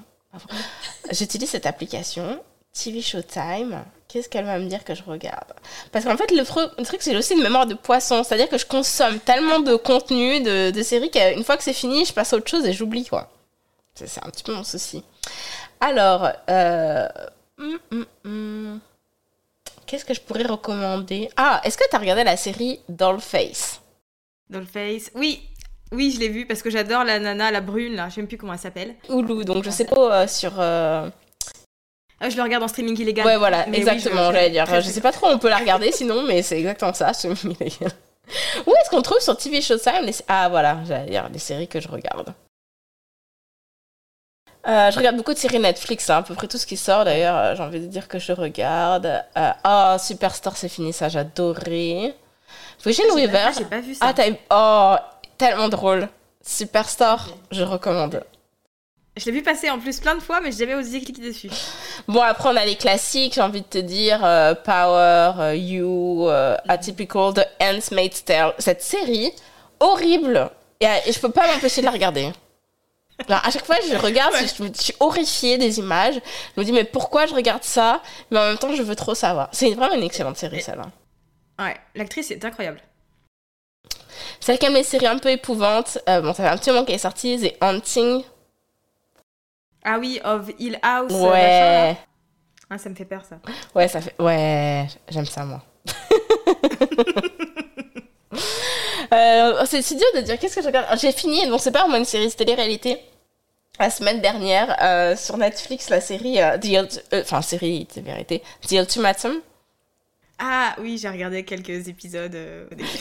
J'utilise cette application, TV Showtime. Qu'est-ce qu'elle va me dire que je regarde? Parce qu'en fait, le, tru- le truc, c'est aussi une mémoire de poisson. C'est-à-dire que je consomme tellement de contenu, de, de séries, qu'une fois que c'est fini, je passe à autre chose et j'oublie, quoi. C'est un petit peu mon souci. Alors, euh... hum, hum, hum. qu'est-ce que je pourrais recommander? Ah, est-ce que tu as regardé la série Dollface? Dollface Oui, oui, je l'ai vu parce que j'adore la nana, la brune, là, je sais même plus comment elle s'appelle. Hulu, donc je sais pas euh, sur... euh, Ah, je le regarde en streaming illégal. Ouais, voilà, Mais oui, exactement, je- j'allais dire. très, Je sais pas trop, on peut la regarder sinon, mais c'est exactement ça. je- Où est-ce qu'on trouve sur TV Showtime les... Ah, voilà, j'allais dire les séries que je regarde. Euh, je regarde beaucoup de séries Netflix, hein, à peu près tout ce qui sort d'ailleurs. euh, J'ai envie de dire que je regarde. Euh, oh, Superstore, c'est fini, ça, j'adorais. Virgin J'ai Weaver. pas- pas vu ça. Ah, t'as Oh, tellement drôle. Superstore, je recommande. Je l'ai vu passer en plus plein de fois, mais j'ai jamais osé cliquer dessus. Bon, après, on a les classiques, j'ai envie de te dire, euh, Power, euh, You, euh, Atypical, The Handmaid's Tale. Cette série, horrible. Et, euh, et je peux pas m'empêcher de la regarder. Alors, à chaque fois, je regarde, je, je suis horrifiée des images. Je me dis, mais pourquoi je regarde ça? Mais en même temps, je veux trop savoir. C'est vraiment une excellente série, celle-là. Ouais, l'actrice est incroyable. Celle qui aime les séries un peu épouvantes, bon, ça fait un petit moment qu'elle est sortie, The Haunting. Ah oui, of Hill House. euh, machin, là. Ouais. Ah, ça me fait peur ça. Ouais, ça fait. Ouais, j'aime ça, moi. (laughs) Euh, c'est si dur de dire qu'est-ce que je regarde? J'ai fini, bon, c'est pas vraiment une série, c'était télé-réalité. La semaine dernière, euh, sur Netflix, la série. euh, The euh, Enfin, série, télé-réalité. The Ultimatum. Ah oui, j'ai regardé quelques épisodes.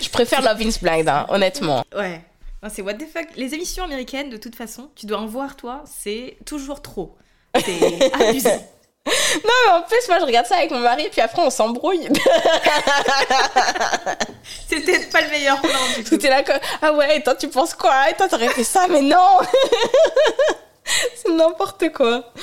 Je préfère Love is Blind, hein, honnêtement. Ouais. Non, c'est what the fuck. Les émissions américaines, de toute façon, tu dois en voir, toi, c'est toujours trop. C'est (laughs) abusé. Non, mais en plus, moi, je regarde ça avec mon mari, puis après, on s'embrouille. (laughs) Peut-être pas le meilleur plan du tout. Là que. Ah ouais, et toi, tu penses quoi? Et toi, t'aurais fait ça, mais non (laughs) C'est n'importe quoi.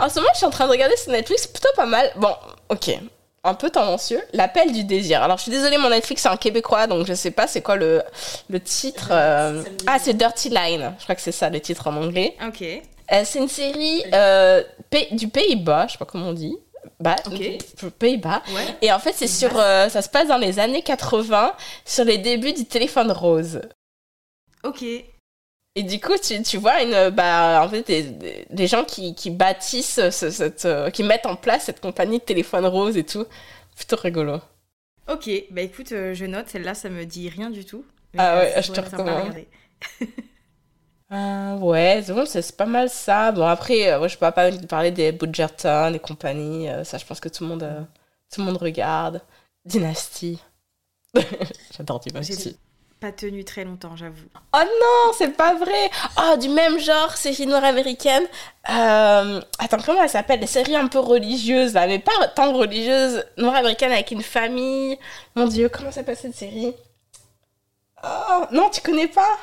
En ce moment, je suis en train de regarder sur Netflix, plutôt pas mal. Bon, ok. Un peu tendancieux. L'appel du désir. Alors, je suis désolée, mon Netflix, c'est un québécois, donc je sais pas c'est quoi le, le titre. euh, Ah, c'est Dirty Line. Je crois que c'est ça le titre en anglais. Ok. Euh, c'est une série euh, Pays- du Pays-Bas, je sais pas comment on dit. Bah, Ok. Pays-Bas. Ouais. Et en fait, c'est sur, ça se passe dans les années 80, sur les débuts du téléphone rose. Ok. Et du coup, tu, tu vois une, bah, en fait, des, des- des gens qui, qui bâtissent, ce- cette, euh, qui mettent en place cette compagnie de téléphone rose et tout. Plutôt rigolo. Ok, bah écoute, euh, je note, celle-là, ça me dit rien du tout. Mais, Ah ouais, je te recommande. (laughs) Euh, ouais, c'est bon, c'est c'est pas mal ça. Bon, après, euh, ouais, je peux pas parler des Bridgerton et compagnie. euh, ça, je pense que tout le monde, euh, tout le monde regarde. Dynasty. (laughs) J'adore Dynasty. Pas tenu très longtemps, j'avoue. Oh non, c'est pas vrai. Oh, du même genre, série noire américaine. Euh, attends, comment elle s'appelle Les séries un peu religieuses, là, mais pas tant religieuses. Noire américaine avec une famille. Mon Dieu, comment s'appelle cette série? Oh, non, tu connais pas?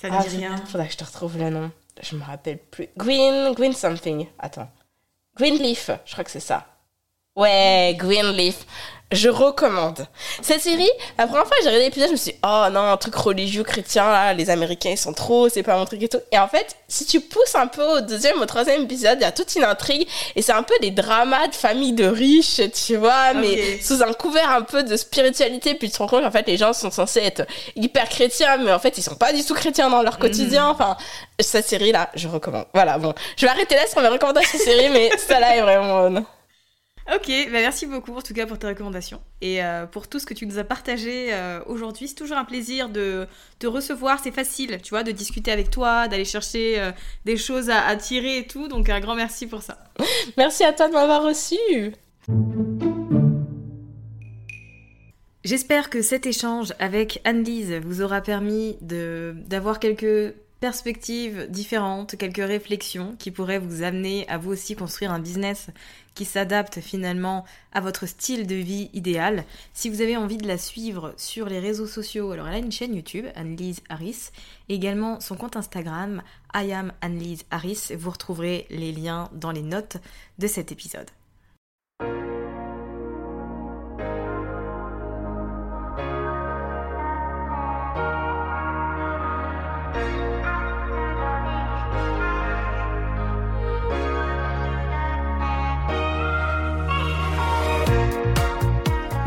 Ça ne Ah, dit rien. Faudrait que je te retrouve le nom. Je me rappelle plus. Green, Green something. Attends. Greenleaf, je crois que c'est ça. Ouais, Greenleaf. Je recommande. Cette série, la première fois que j'ai regardé l'épisode, je me suis dit, oh non, un truc religieux chrétien, là, les Américains, ils sont trop, c'est pas mon truc et tout. Et en fait, si tu pousses un peu au deuxième, au troisième épisode, il y a toute une intrigue, et c'est un peu des dramas de famille de riches, tu vois, mais sous un couvert un peu de spiritualité, puis tu te rends compte qu'en fait, les gens sont censés être hyper chrétiens, mais en fait, ils sont pas du tout chrétiens dans leur quotidien. Enfin, cette série-là, je recommande. Voilà, bon. Je vais arrêter là sur mes recommandations séries, mais (laughs) celle-là est vraiment. Ok, bah merci beaucoup en tout cas pour tes recommandations et euh, pour tout ce que tu nous as partagé euh, aujourd'hui. C'est toujours un plaisir de te recevoir, c'est facile, tu vois, de discuter avec toi, d'aller chercher euh, des choses à, à tirer et tout. Donc un grand merci pour ça. (laughs) Merci à toi de m'avoir reçu. J'espère que cet échange avec Anne-Lise vous aura permis de d'avoir quelques perspectives différentes, quelques réflexions qui pourraient vous amener à vous aussi construire un business qui s'adapte finalement à votre style de vie idéal. Si vous avez envie de la suivre sur les réseaux sociaux, alors elle a une chaîne YouTube, Anne-Lise Harris, et également son compte Instagram, I am Anne-Lise Harris. Vous retrouverez les liens dans les notes de cet épisode.